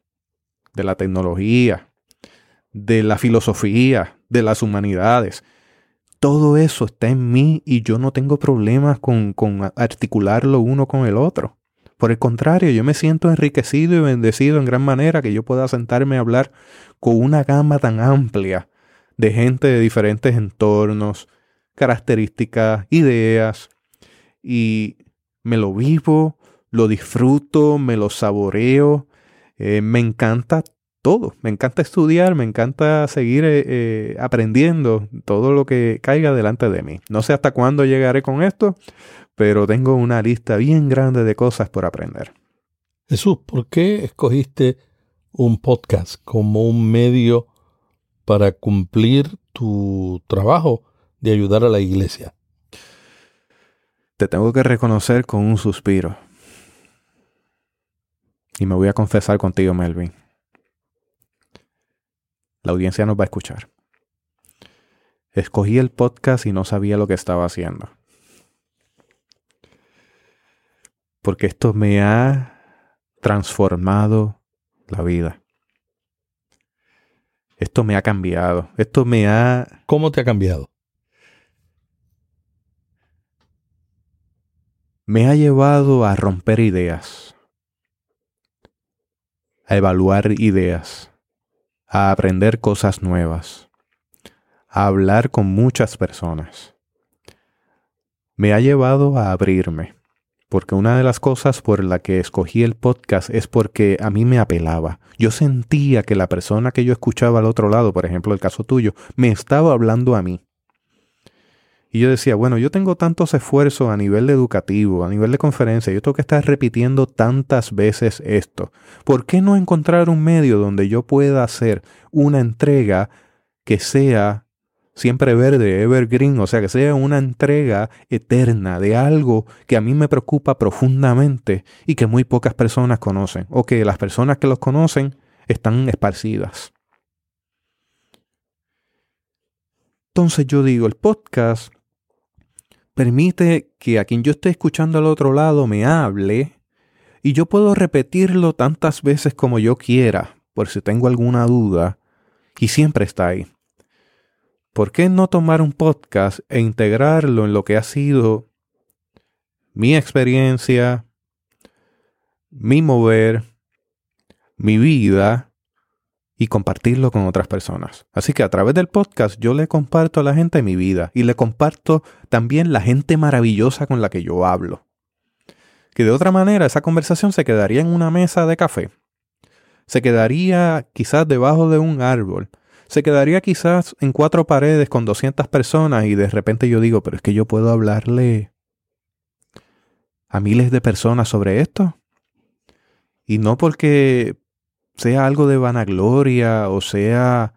de la tecnología, de la filosofía, de las humanidades, todo eso está en mí y yo no tengo problemas con, con articularlo uno con el otro. Por el contrario, yo me siento enriquecido y bendecido en gran manera que yo pueda sentarme a hablar con una gama tan amplia de gente de diferentes entornos, características, ideas, y me lo vivo, lo disfruto, me lo saboreo, eh, me encanta todo. Me encanta estudiar, me encanta seguir eh, eh, aprendiendo todo lo que caiga delante de mí. No sé hasta cuándo llegaré con esto, pero tengo una lista bien grande de cosas por aprender. Jesús, ¿por qué escogiste un podcast como un medio para cumplir tu trabajo de ayudar a la iglesia? Te tengo que reconocer con un suspiro. Y me voy a confesar contigo, Melvin. La audiencia nos va a escuchar. Escogí el podcast y no sabía lo que estaba haciendo. Porque esto me ha transformado la vida. Esto me ha cambiado. Esto me ha... ¿Cómo te ha cambiado? Me ha llevado a romper ideas. A evaluar ideas a aprender cosas nuevas, a hablar con muchas personas. Me ha llevado a abrirme, porque una de las cosas por la que escogí el podcast es porque a mí me apelaba. Yo sentía que la persona que yo escuchaba al otro lado, por ejemplo el caso tuyo, me estaba hablando a mí. Y yo decía, bueno, yo tengo tantos esfuerzos a nivel educativo, a nivel de conferencia, yo tengo que estar repitiendo tantas veces esto. ¿Por qué no encontrar un medio donde yo pueda hacer una entrega que sea siempre verde, evergreen, o sea, que sea una entrega eterna de algo que a mí me preocupa profundamente y que muy pocas personas conocen, o que las personas que los conocen están esparcidas? Entonces yo digo, el podcast permite que a quien yo esté escuchando al otro lado me hable y yo puedo repetirlo tantas veces como yo quiera, por si tengo alguna duda, y siempre está ahí. ¿Por qué no tomar un podcast e integrarlo en lo que ha sido mi experiencia, mi mover, mi vida y compartirlo con otras personas. Así que a través del podcast yo le comparto a la gente mi vida y le comparto también la gente maravillosa con la que yo hablo. que de otra manera esa conversación se quedaría en una mesa de café. Se quedaría quizás debajo de un árbol. Se quedaría quizás en cuatro paredes con 200 personas y de repente yo digo, pero es que yo puedo hablarle a miles de personas sobre esto. Y no porque sea algo de vanagloria o sea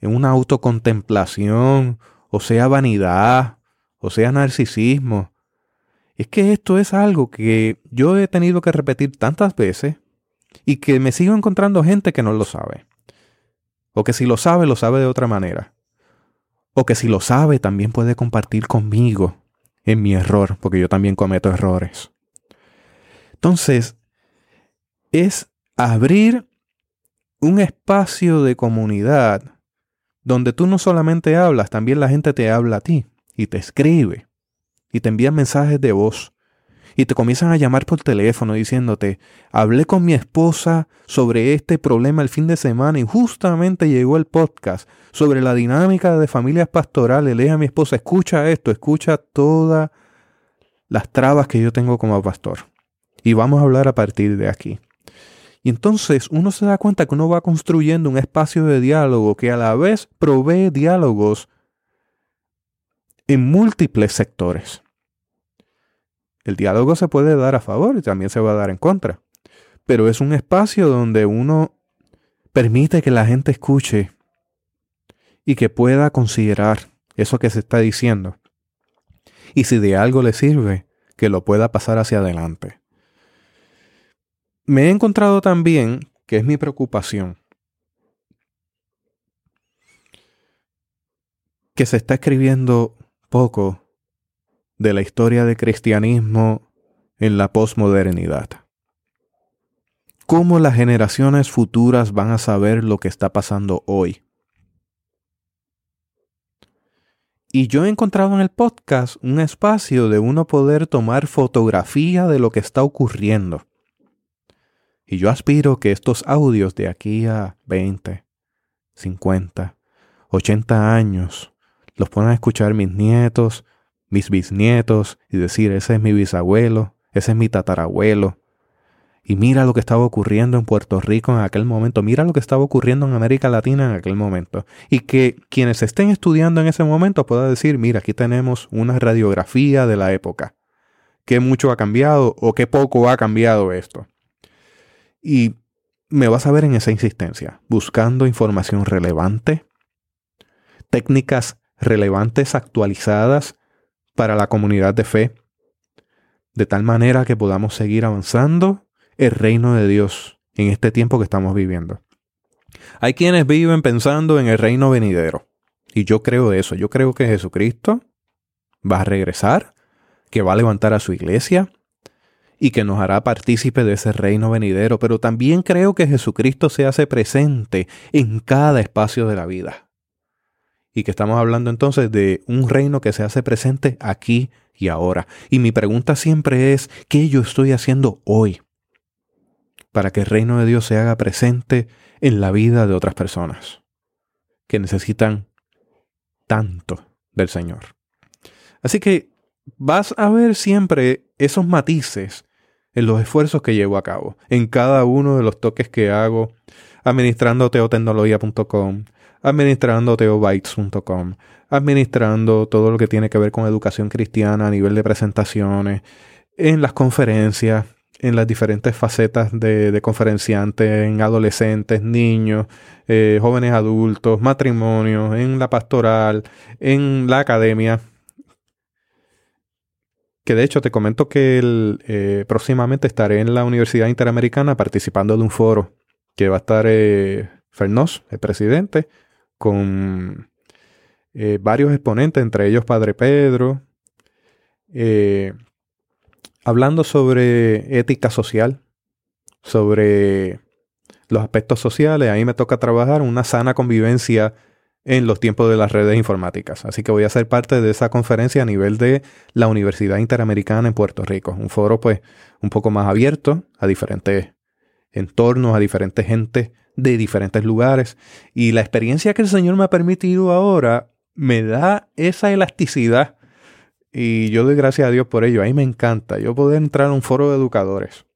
una autocontemplación o sea vanidad o sea narcisismo. Es que esto es algo que yo he tenido que repetir tantas veces y que me sigo encontrando gente que no lo sabe. O que si lo sabe, lo sabe de otra manera. O que si lo sabe, también puede compartir conmigo en mi error, porque yo también cometo errores. Entonces, es abrir un espacio de comunidad donde tú no solamente hablas, también la gente te habla a ti y te escribe y te envían mensajes de voz y te comienzan a llamar por teléfono diciéndote, hablé con mi esposa sobre este problema el fin de semana y justamente llegó el podcast sobre la dinámica de familias pastorales. Le a mi esposa, escucha esto, escucha todas las trabas que yo tengo como pastor. Y vamos a hablar a partir de aquí. Y entonces uno se da cuenta que uno va construyendo un espacio de diálogo que a la vez provee diálogos en múltiples sectores. El diálogo se puede dar a favor y también se va a dar en contra, pero es un espacio donde uno permite que la gente escuche y que pueda considerar eso que se está diciendo. Y si de algo le sirve, que lo pueda pasar hacia adelante. Me he encontrado también, que es mi preocupación, que se está escribiendo poco de la historia del cristianismo en la posmodernidad. ¿Cómo las generaciones futuras van a saber lo que está pasando hoy? Y yo he encontrado en el podcast un espacio de uno poder tomar fotografía de lo que está ocurriendo. Y yo aspiro que estos audios de aquí a 20, 50, 80 años los puedan escuchar mis nietos, mis bisnietos y decir, ese es mi bisabuelo, ese es mi tatarabuelo. Y mira lo que estaba ocurriendo en Puerto Rico en aquel momento, mira lo que estaba ocurriendo en América Latina en aquel momento. Y que quienes estén estudiando en ese momento puedan decir, mira, aquí tenemos una radiografía de la época. Qué mucho ha cambiado o qué poco ha cambiado esto. Y me vas a ver en esa insistencia, buscando información relevante, técnicas relevantes actualizadas para la comunidad de fe, de tal manera que podamos seguir avanzando el reino de Dios en este tiempo que estamos viviendo. Hay quienes viven pensando en el reino venidero, y yo creo eso, yo creo que Jesucristo va a regresar, que va a levantar a su iglesia y que nos hará partícipe de ese reino venidero, pero también creo que Jesucristo se hace presente en cada espacio de la vida y que estamos hablando entonces de un reino que se hace presente aquí y ahora. Y mi pregunta siempre es, ¿qué yo estoy haciendo hoy para que el reino de Dios se haga presente en la vida de otras personas que necesitan tanto del Señor? Así que vas a ver siempre esos matices en los esfuerzos que llevo a cabo, en cada uno de los toques que hago, administrando teotecnología.com, administrando teobytes.com, administrando todo lo que tiene que ver con educación cristiana a nivel de presentaciones, en las conferencias, en las diferentes facetas de, de conferenciante, en adolescentes, niños, eh, jóvenes adultos, matrimonios, en la pastoral, en la academia. Que de hecho te comento que eh, próximamente estaré en la Universidad Interamericana participando de un foro que va a estar eh, el presidente, con eh, varios exponentes, entre ellos Padre Pedro, eh, hablando sobre ética social, sobre los aspectos sociales. A mí me toca trabajar una sana convivencia en los tiempos de las redes informáticas. Así que voy a ser parte de esa conferencia a nivel de la Universidad Interamericana en Puerto Rico. Un foro pues un poco más abierto a diferentes entornos, a diferentes gentes de diferentes lugares. Y la experiencia que el Señor me ha permitido ahora me da esa elasticidad y yo doy gracias a Dios por ello. A mí me encanta yo poder entrar a un foro de educadores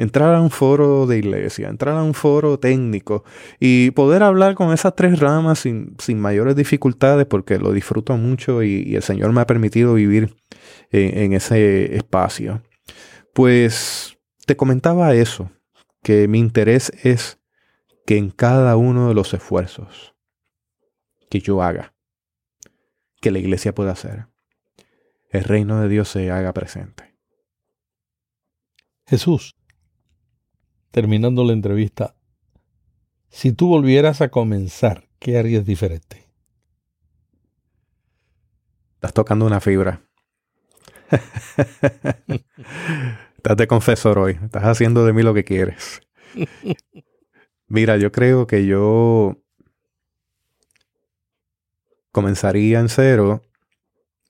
entrar a un foro de iglesia, entrar a un foro técnico y poder hablar con esas tres ramas sin, mayores dificultades porque lo disfruto mucho y, el Señor me ha permitido vivir en, ese espacio. Pues te comentaba eso, que mi interés es que en cada uno de los esfuerzos que yo haga, que la iglesia pueda hacer, el reino de Dios se haga presente. Jesús, terminando la entrevista, si tú volvieras a comenzar, ¿qué harías diferente? Estás tocando una fibra. *laughs* Estás de confesor hoy. Estás haciendo de mí lo que quieres. *laughs* Mira, yo creo que yo comenzaría en cero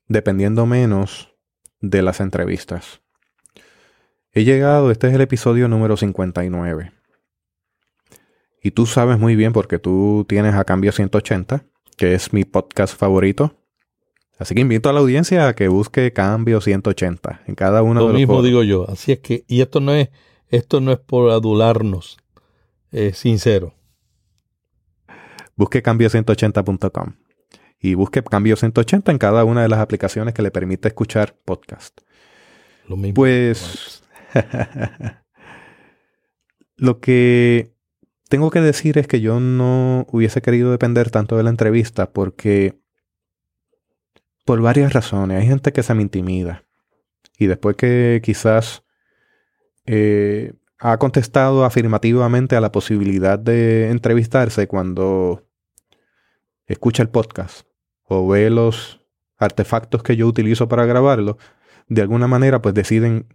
dependiendo menos de las entrevistas. He llegado, este es el episodio número 59. Y tú sabes muy bien porque tú tienes a Cambio 180, que es mi podcast favorito. Así que invito a la audiencia a que busque Cambio 180 en cada uno de los Lo mismo digo yo. Así es que, y esto no es, esto no es por adularnos, es sincero. Busque cambio180.com y busque Cambio 180 en cada una de las aplicaciones que le permite escuchar podcast. Lo mismo. Pues *laughs* Lo que tengo que decir es que yo no hubiese querido depender tanto de la entrevista porque por varias razones. Hay gente que se me intimida y después que quizás eh, ha contestado afirmativamente a la posibilidad de entrevistarse cuando escucha el podcast o ve los artefactos que yo utilizo para grabarlo, de alguna manera pues deciden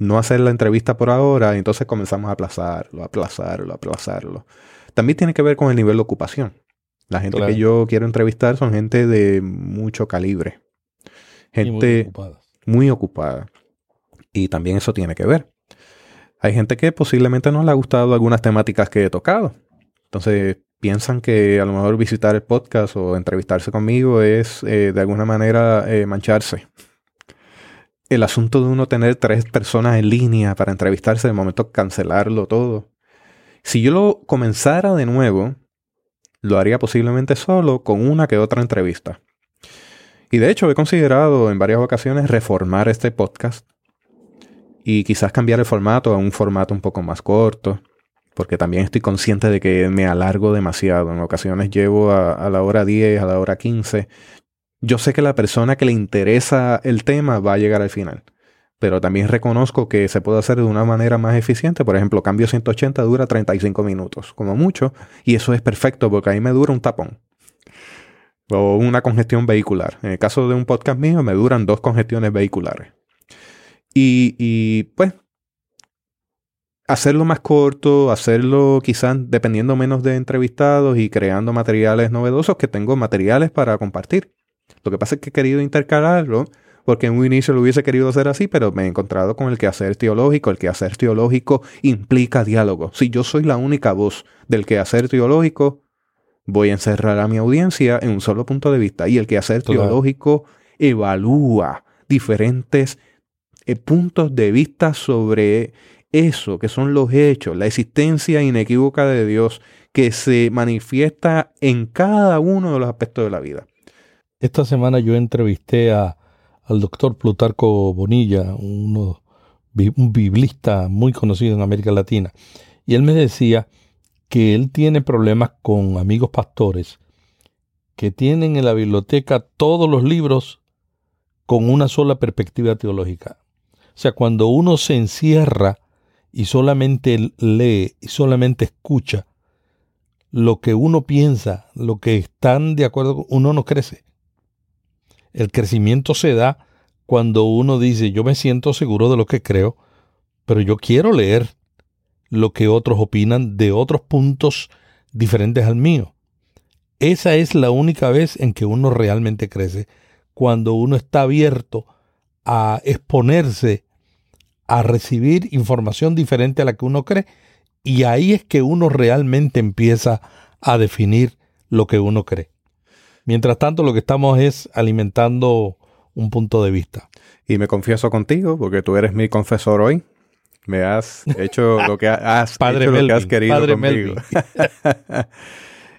no hacer la entrevista por ahora y entonces comenzamos a aplazarlo, aplazarlo, aplazarlo. También tiene que ver con el nivel de ocupación. La gente que yo quiero entrevistar son gente de mucho calibre. Gente muy ocupada. Y también eso tiene que ver. Hay gente que posiblemente no le ha gustado algunas temáticas que he tocado. Entonces piensan que a lo mejor visitar el podcast o entrevistarse conmigo es eh, de alguna manera eh, mancharse el asunto de uno tener tres personas en línea para entrevistarse, de momento cancelarlo todo. Si yo lo comenzara de nuevo, lo haría posiblemente solo con una que otra entrevista. Y de hecho he considerado en varias ocasiones reformar este podcast y quizás cambiar el formato a un formato un poco más corto, porque también estoy consciente de que me alargo demasiado. En ocasiones llevo a, a la hora 10, a la hora 15 yo sé que la persona que le interesa el tema va a llegar al final. Pero también reconozco que se puede hacer de una manera más eficiente. Por ejemplo, cambio 180 dura 35 minutos, como mucho. Y eso es perfecto porque ahí me dura un tapón. O una congestión vehicular. En el caso de un podcast mío, me duran dos congestiones vehiculares. Y, y pues, hacerlo más corto, hacerlo quizás dependiendo menos de entrevistados y creando materiales novedosos, que tengo materiales para compartir. Lo que pasa es que he querido intercalarlo porque en un inicio lo hubiese querido hacer así, pero me he encontrado con el quehacer teológico. El quehacer teológico implica diálogo. Si yo soy la única voz del quehacer teológico, voy a encerrar a mi audiencia en un solo punto de vista. Y el quehacer teológico evalúa diferentes eh, puntos de vista sobre eso, que son los hechos, la existencia inequívoca de Dios que se manifiesta en cada uno de los aspectos de la vida. Esta semana yo entrevisté a, al doctor Plutarco Bonilla, un biblista muy conocido en América Latina, y él me decía que él tiene problemas con amigos pastores que tienen en la biblioteca todos los libros con una sola perspectiva teológica. O sea, cuando uno se encierra y solamente lee y solamente escucha lo que uno piensa, lo que están de acuerdo, uno no crece. El crecimiento se da cuando uno dice, yo me siento seguro de lo que creo, pero yo quiero leer lo que otros opinan de otros puntos diferentes al mío. Esa es la única vez en que uno realmente crece, cuando uno está abierto a exponerse, a recibir información diferente a la que uno cree, y ahí es que uno realmente empieza a definir lo que uno cree. Mientras tanto, lo que estamos es alimentando un punto de vista. Y me confieso contigo, porque tú eres mi confesor hoy. Me has hecho lo que has, *laughs* padre hecho Melvin, lo que has querido padre conmigo. *laughs*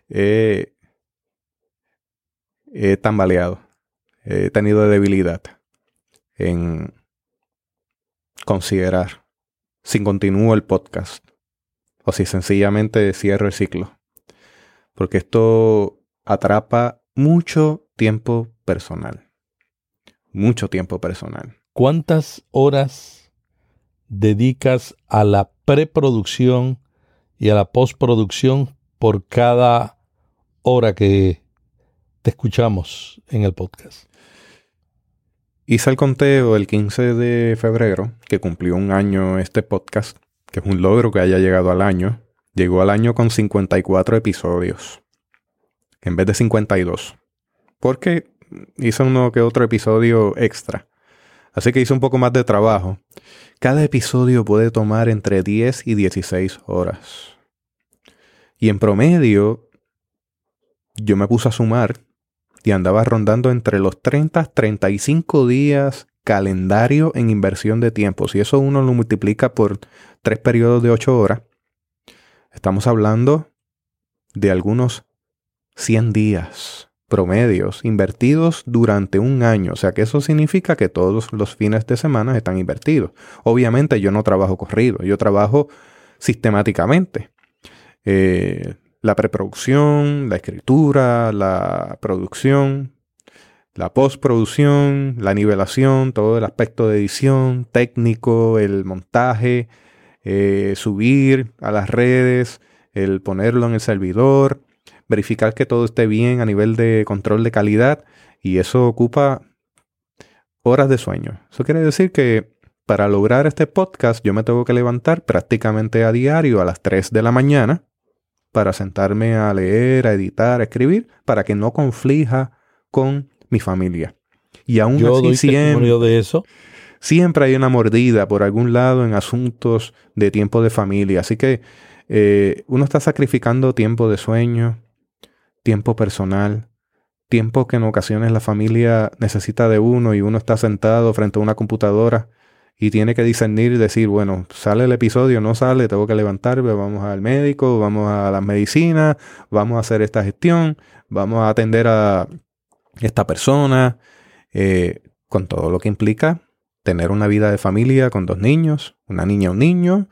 Eh, he tambaleado. He tenido debilidad en considerar si continúo el podcast o si sencillamente cierro el ciclo. Porque esto atrapa mucho tiempo personal. Mucho tiempo personal. ¿Cuántas horas dedicas a la preproducción y a la postproducción por cada hora que te escuchamos en el podcast? Hice el conteo el 15 de febrero, que cumplió un año este podcast, que es un logro que haya llegado al año. Llegó al año con 54 episodios, en vez de 52. Porque hice uno que otro episodio extra. Así que hice un poco más de trabajo. Cada episodio puede tomar entre 10 y 16 horas. Y en promedio, yo me puse a sumar y andaba rondando entre los 30 35 días calendario en inversión de tiempo. Si eso uno lo multiplica por tres periodos de 8 horas, estamos hablando de algunos 100 días promedios invertidos durante un año. O sea que eso significa que todos los fines de semana están invertidos. Obviamente yo no trabajo corrido, yo trabajo sistemáticamente. Eh, la preproducción, la escritura, la producción, la postproducción, la nivelación, todo el aspecto de edición, técnico, el montaje, eh, subir a las redes, el ponerlo en el servidor, verificar que todo esté bien a nivel de control de calidad y eso ocupa horas de sueño. Eso quiere decir que para lograr este podcast yo me tengo que levantar prácticamente a diario a las 3 de la mañana para sentarme a leer, a editar, a escribir, para que no conflija con mi familia. Y aún Yo así doy siempre, de eso. siempre hay una mordida por algún lado en asuntos de tiempo de familia. Así que eh, uno está sacrificando tiempo de sueño, tiempo personal, tiempo que en ocasiones la familia necesita de uno y uno está sentado frente a una computadora y tiene que discernir y decir, bueno, sale el episodio, no sale, tengo que levantarme, vamos al médico, vamos a las medicinas, vamos a hacer esta gestión, vamos a atender a esta persona, eh, con todo lo que implica tener una vida de familia con dos niños, una niña un niño,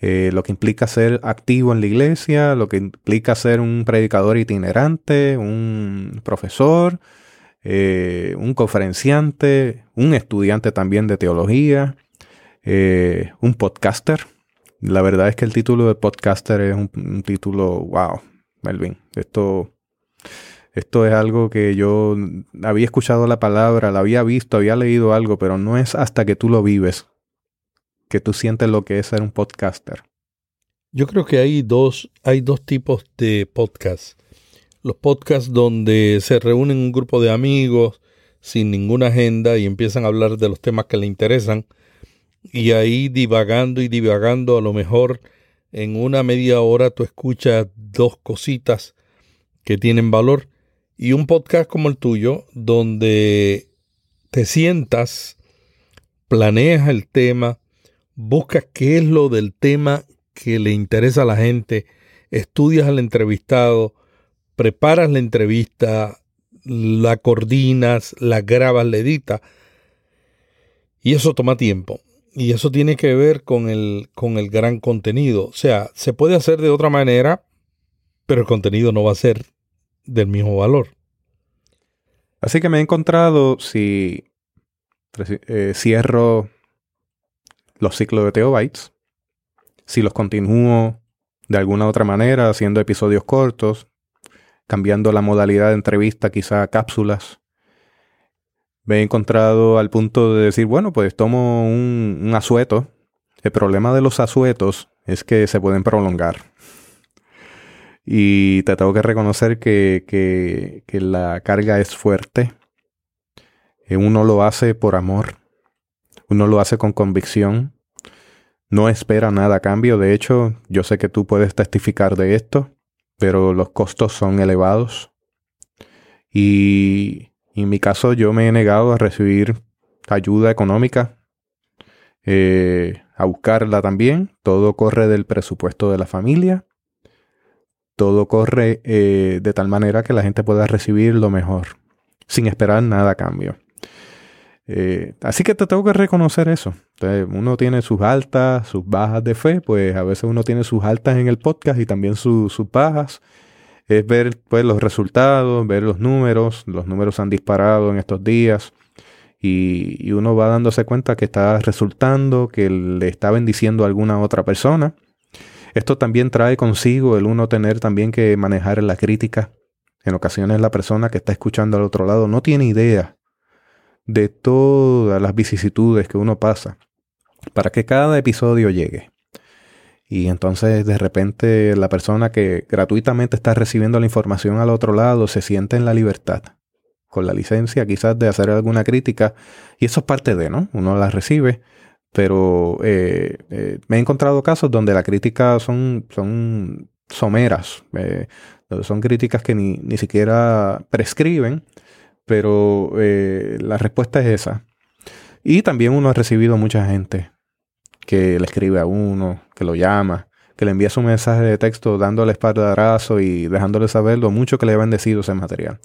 eh, lo que implica ser activo en la iglesia, lo que implica ser un predicador itinerante, un profesor, eh, un conferenciante, un estudiante también de teología, eh, un podcaster. La verdad es que el título de podcaster es un, un título, wow, Melvin, esto, esto es algo que yo había escuchado la palabra, la había visto, había leído algo, pero no es hasta que tú lo vives que tú sientes lo que es ser un podcaster. Yo creo que hay dos, hay dos tipos de podcasts. Los podcasts donde se reúnen un grupo de amigos sin ninguna agenda y empiezan a hablar de los temas que le interesan. Y ahí divagando y divagando, a lo mejor en una media hora tú escuchas dos cositas que tienen valor. Y un podcast como el tuyo, donde te sientas, planeas el tema, buscas qué es lo del tema que le interesa a la gente, estudias al entrevistado, preparas la entrevista, la coordinas, la grabas, la editas. Y eso toma tiempo. Y eso tiene que ver con el, con el gran contenido. O sea, se puede hacer de otra manera, pero el contenido no va a ser del mismo valor. Así que me he encontrado, si eh, cierro los ciclos de Teobytes, si los continúo de alguna otra manera, haciendo episodios cortos, cambiando la modalidad de entrevista, quizá a cápsulas, me he encontrado al punto de decir, bueno, pues tomo un, asueto. El problema de los asuetos es que se pueden prolongar. Y te tengo que reconocer que, que, que la carga es fuerte. Uno lo hace por amor. Uno lo hace con convicción. No espera nada a cambio. De hecho, yo sé que tú puedes testificar de esto, pero los costos son elevados. Y en mi caso yo me he negado a recibir ayuda económica, eh, a buscarla también. Todo corre del presupuesto de la familia. Todo corre eh, de tal manera que la gente pueda recibir lo mejor, sin esperar nada a cambio. Eh, así que te tengo que reconocer eso. uno tiene sus altas, sus bajas de fe, pues a veces uno tiene sus altas en el podcast y también sus bajas. Es ver pues, los resultados, ver los números. Los números han disparado en estos días. Y, y, uno va dándose cuenta que está resultando, que le está bendiciendo a alguna otra persona. Esto también trae consigo el uno tener también que manejar la crítica. En ocasiones la persona que está escuchando al otro lado no tiene idea de todas las vicisitudes que uno pasa para que cada episodio llegue. Y entonces de repente la persona que gratuitamente está recibiendo la información al otro lado se siente en la libertad, con la licencia quizás de hacer alguna crítica. Y eso es parte de, ¿no? Uno la recibe, pero eh, eh, me he encontrado casos donde la crítica son, son someras, eh, son críticas que ni, ni siquiera prescriben pero eh, la respuesta es esa. Y también uno ha recibido mucha gente que le escribe a uno, que lo llama, que le envía su mensaje de texto dándole espaldarazo y dejándole saber lo mucho que le ha bendecido ese material.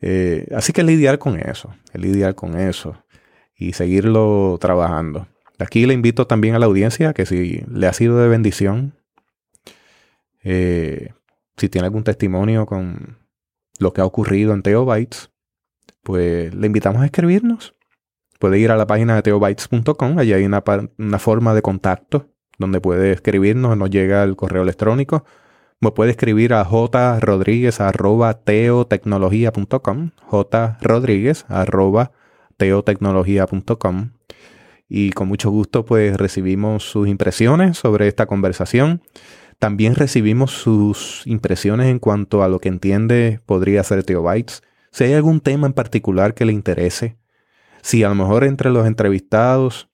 Eh, así que lidiar con eso, lidiar con eso y seguirlo trabajando. Aquí le invito también a la audiencia que si le ha sido de bendición, eh, si tiene algún testimonio con lo que ha ocurrido en Teobytes, pues le invitamos a escribirnos. Puede ir a la página de teobytes.com, allí hay una, forma de contacto donde puede escribirnos, nos llega el correo electrónico. Me puede escribir a jrodríguez.teotecnología.com, jrodríguez.teotecnología.com y con mucho gusto pues recibimos sus impresiones sobre esta conversación. También recibimos sus impresiones en cuanto a lo que entiende podría ser Teobytes si hay algún tema en particular que le interese, si a lo mejor entre los entrevistados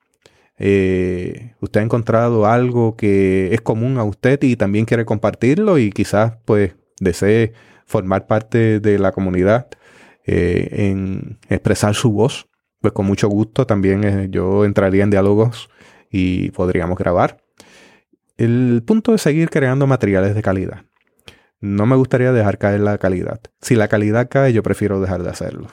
eh, usted ha encontrado algo que es común a usted y también quiere compartirlo y quizás pues desee formar parte de la comunidad eh, en expresar su voz, pues con mucho gusto también eh, yo entraría en diálogos y podríamos grabar. El punto es seguir creando materiales de calidad no me gustaría dejar caer la calidad. Si la calidad cae, yo prefiero dejar de hacerlo.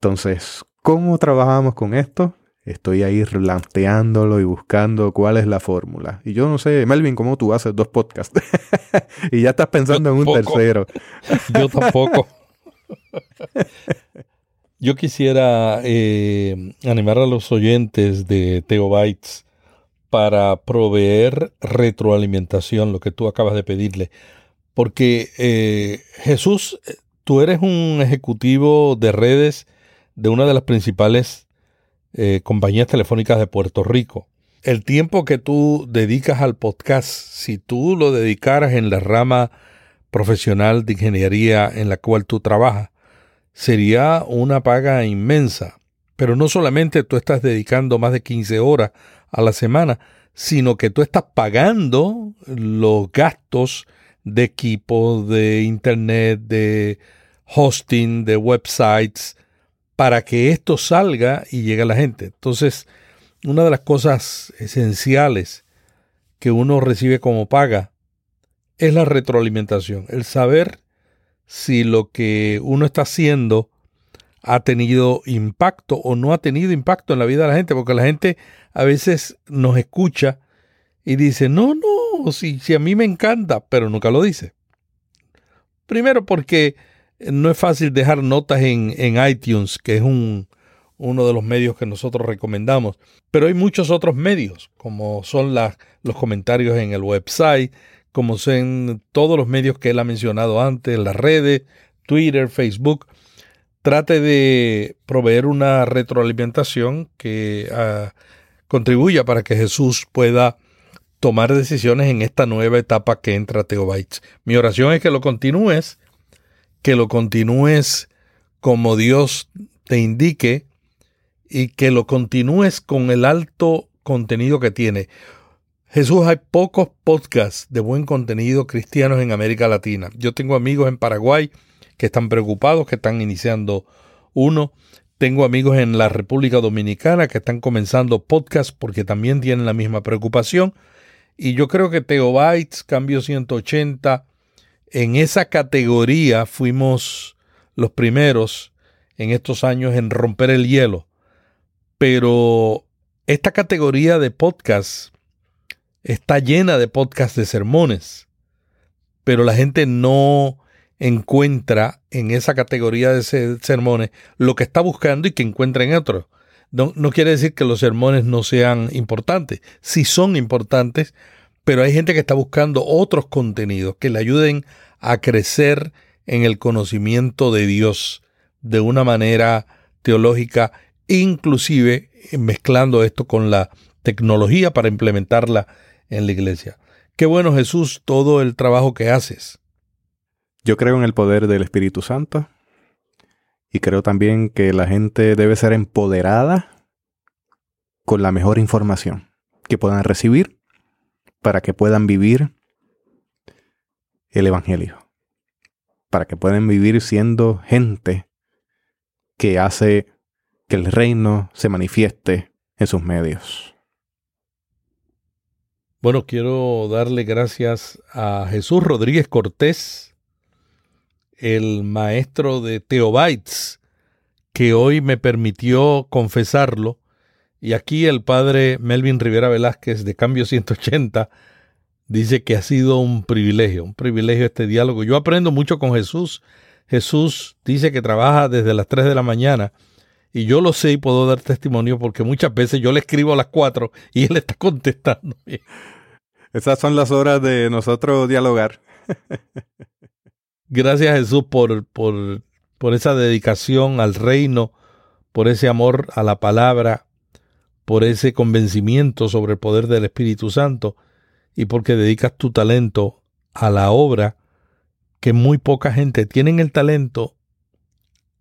Entonces, ¿cómo trabajamos con esto? Estoy ahí planteándolo y buscando cuál es la fórmula. Y yo no sé, Melvin, cómo tú haces dos podcasts. *laughs* y ya estás pensando en un tercero. *laughs* yo tampoco. yo quisiera eh, animar a los oyentes de Teobytes para proveer retroalimentación, lo que tú acabas de pedirle porque eh, Jesús, tú eres un ejecutivo de redes de una de las principales eh, compañías telefónicas de Puerto Rico. El tiempo que tú dedicas al podcast, si tú lo dedicaras en la rama profesional de ingeniería en la cual tú trabajas, sería una paga inmensa. Pero no solamente tú estás dedicando más de 15 horas a la semana, sino que tú estás pagando los gastos de equipo, de internet, de hosting, de websites, para que esto salga y llegue a la gente. Entonces, una de las cosas esenciales que uno recibe como paga es la retroalimentación, el saber si lo que uno está haciendo ha tenido impacto o no ha tenido impacto en la vida de la gente, porque la gente a veces nos escucha y dice, no, no, si, si a mí me encanta, pero nunca lo dice. Primero porque no es fácil dejar notas en, en iTunes, que es un, uno de los medios que nosotros recomendamos. Pero hay muchos otros medios, como son los comentarios en el website, como son todos los medios que él ha mencionado antes, las redes, Twitter, Facebook. Trate de proveer una retroalimentación que ah, contribuya para que Jesús pueda tomar decisiones en esta nueva etapa que entra Teobytes. Mi oración es que lo continúes, que lo continúes como Dios te indique y que lo continúes con el alto contenido que tiene. Jesús, hay pocos podcasts de buen contenido cristianos en América Latina. Yo tengo amigos en Paraguay que están preocupados, que están iniciando Uno, tengo amigos en la República Dominicana que están comenzando podcast porque también tienen la misma preocupación. Y yo creo que Teobytes, Cambio 180, en esa categoría fuimos los primeros en estos años en romper el hielo. Pero esta categoría de podcast está llena de podcasts de sermones, pero la gente no encuentra en esa categoría de sermones lo que está buscando y que encuentra en otro. No, quiere decir que los sermones no sean importantes, sí son importantes, pero hay gente que está buscando otros contenidos que le ayuden a crecer en el conocimiento de Dios de una manera teológica, inclusive mezclando esto con la tecnología para implementarla en la iglesia. Qué bueno Jesús todo el trabajo que haces. Yo creo en el poder del Espíritu Santo y creo también que la gente debe ser empoderada con la mejor información que puedan recibir para que puedan vivir el Evangelio, para que puedan vivir siendo gente que hace que el reino se manifieste en sus medios. Bueno, quiero darle gracias a Jesús Rodríguez Cortés, el maestro de Teobytes, que hoy me permitió confesarlo. Y aquí el padre Melvin Rivera Velázquez de Cambio 180 dice que ha sido un privilegio, un privilegio este diálogo. Yo aprendo mucho con Jesús. Jesús dice que trabaja desde las 3 de la mañana y yo lo sé y puedo dar testimonio porque muchas veces yo le escribo a las 4 y él está contestando. Esas son las horas de nosotros dialogar. *laughs* Gracias Jesús por, por, por esa dedicación al reino, por ese amor a la palabra, por ese convencimiento sobre el poder del Espíritu Santo y porque dedicas tu talento a la obra que muy poca gente tienen el talento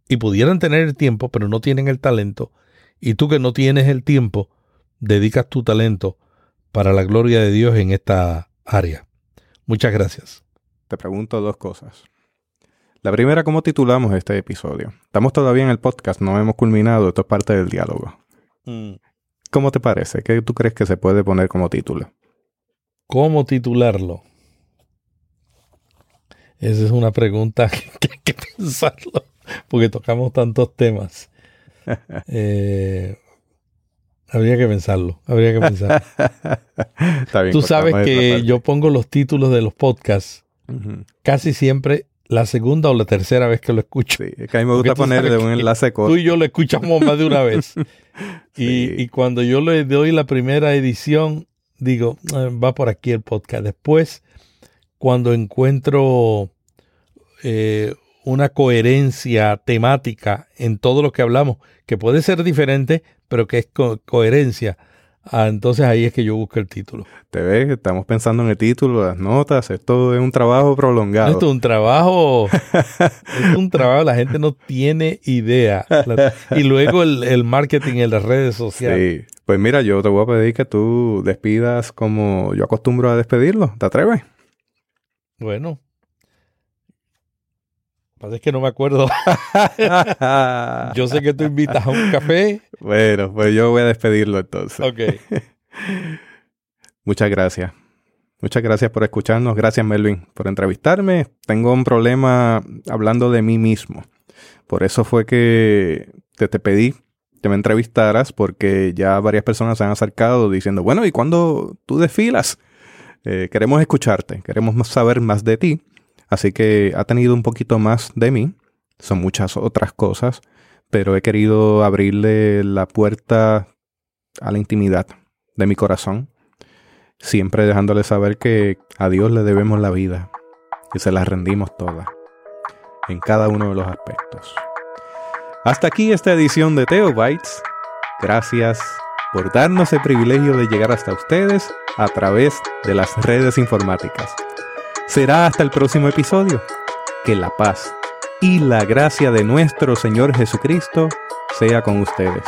y pudieran tener el tiempo, pero no tienen el talento, y tú que no tienes el tiempo, dedicas tu talento para la gloria de Dios en esta área. Muchas gracias. Te pregunto dos cosas. La primera, ¿cómo titulamos este episodio? Estamos todavía en el podcast, no hemos culminado, esto es parte del diálogo. Mm. ¿Cómo te parece? ¿Qué tú crees que se puede poner como título? ¿Cómo titularlo? Esa es una pregunta *laughs* que hay que pensarlo, porque tocamos tantos temas. *laughs* Eh, Habría que pensarlo, habría que pensarlo. Tú sabes que yo pongo los títulos de los podcasts casi siempre la segunda o la tercera vez que lo escucho. Sí, es que a mí me gusta ponerle un enlace corto. Tú y yo lo escuchamos más de una vez. *laughs* y, cuando yo le doy la primera edición, digo, ah, va por aquí el podcast. Después, cuando encuentro eh, una coherencia temática en todo lo que hablamos, que puede ser diferente, pero que es coherencia. Ah, entonces ahí es que yo busco el título. Te ves, estamos pensando en el título, las notas, esto es un trabajo prolongado. Esto es un trabajo, *laughs* es un trabajo, la gente no tiene idea. y luego el, marketing en las redes sociales. Sí, pues mira, yo te voy a pedir que tú despidas como yo acostumbro a despedirlo. ¿Te atreves? Bueno, es que no me acuerdo. *laughs* yo sé que tú invitas a un café. Bueno, pues yo voy a despedirlo entonces. Ok. *laughs* Muchas gracias. Muchas gracias por escucharnos. Gracias, Melvin, por entrevistarme. Tengo un problema hablando de mí mismo. Por eso fue que te, te pedí que me entrevistaras, porque ya varias personas se han acercado diciendo, bueno, ¿y cuándo tú desfilas? Eh, queremos escucharte, queremos saber más de ti. Así que ha tenido un poquito más de mí. Son muchas otras cosas, pero he querido abrirle la puerta a la intimidad de mi corazón, siempre dejándole saber que a Dios le debemos la vida y se la rendimos toda, en cada uno de los aspectos. Hasta aquí esta edición de Teobytes. Gracias por darnos el privilegio de llegar hasta ustedes a través de las redes informáticas. Será hasta el próximo episodio. Que la paz y la gracia de nuestro Señor Jesucristo sea con ustedes.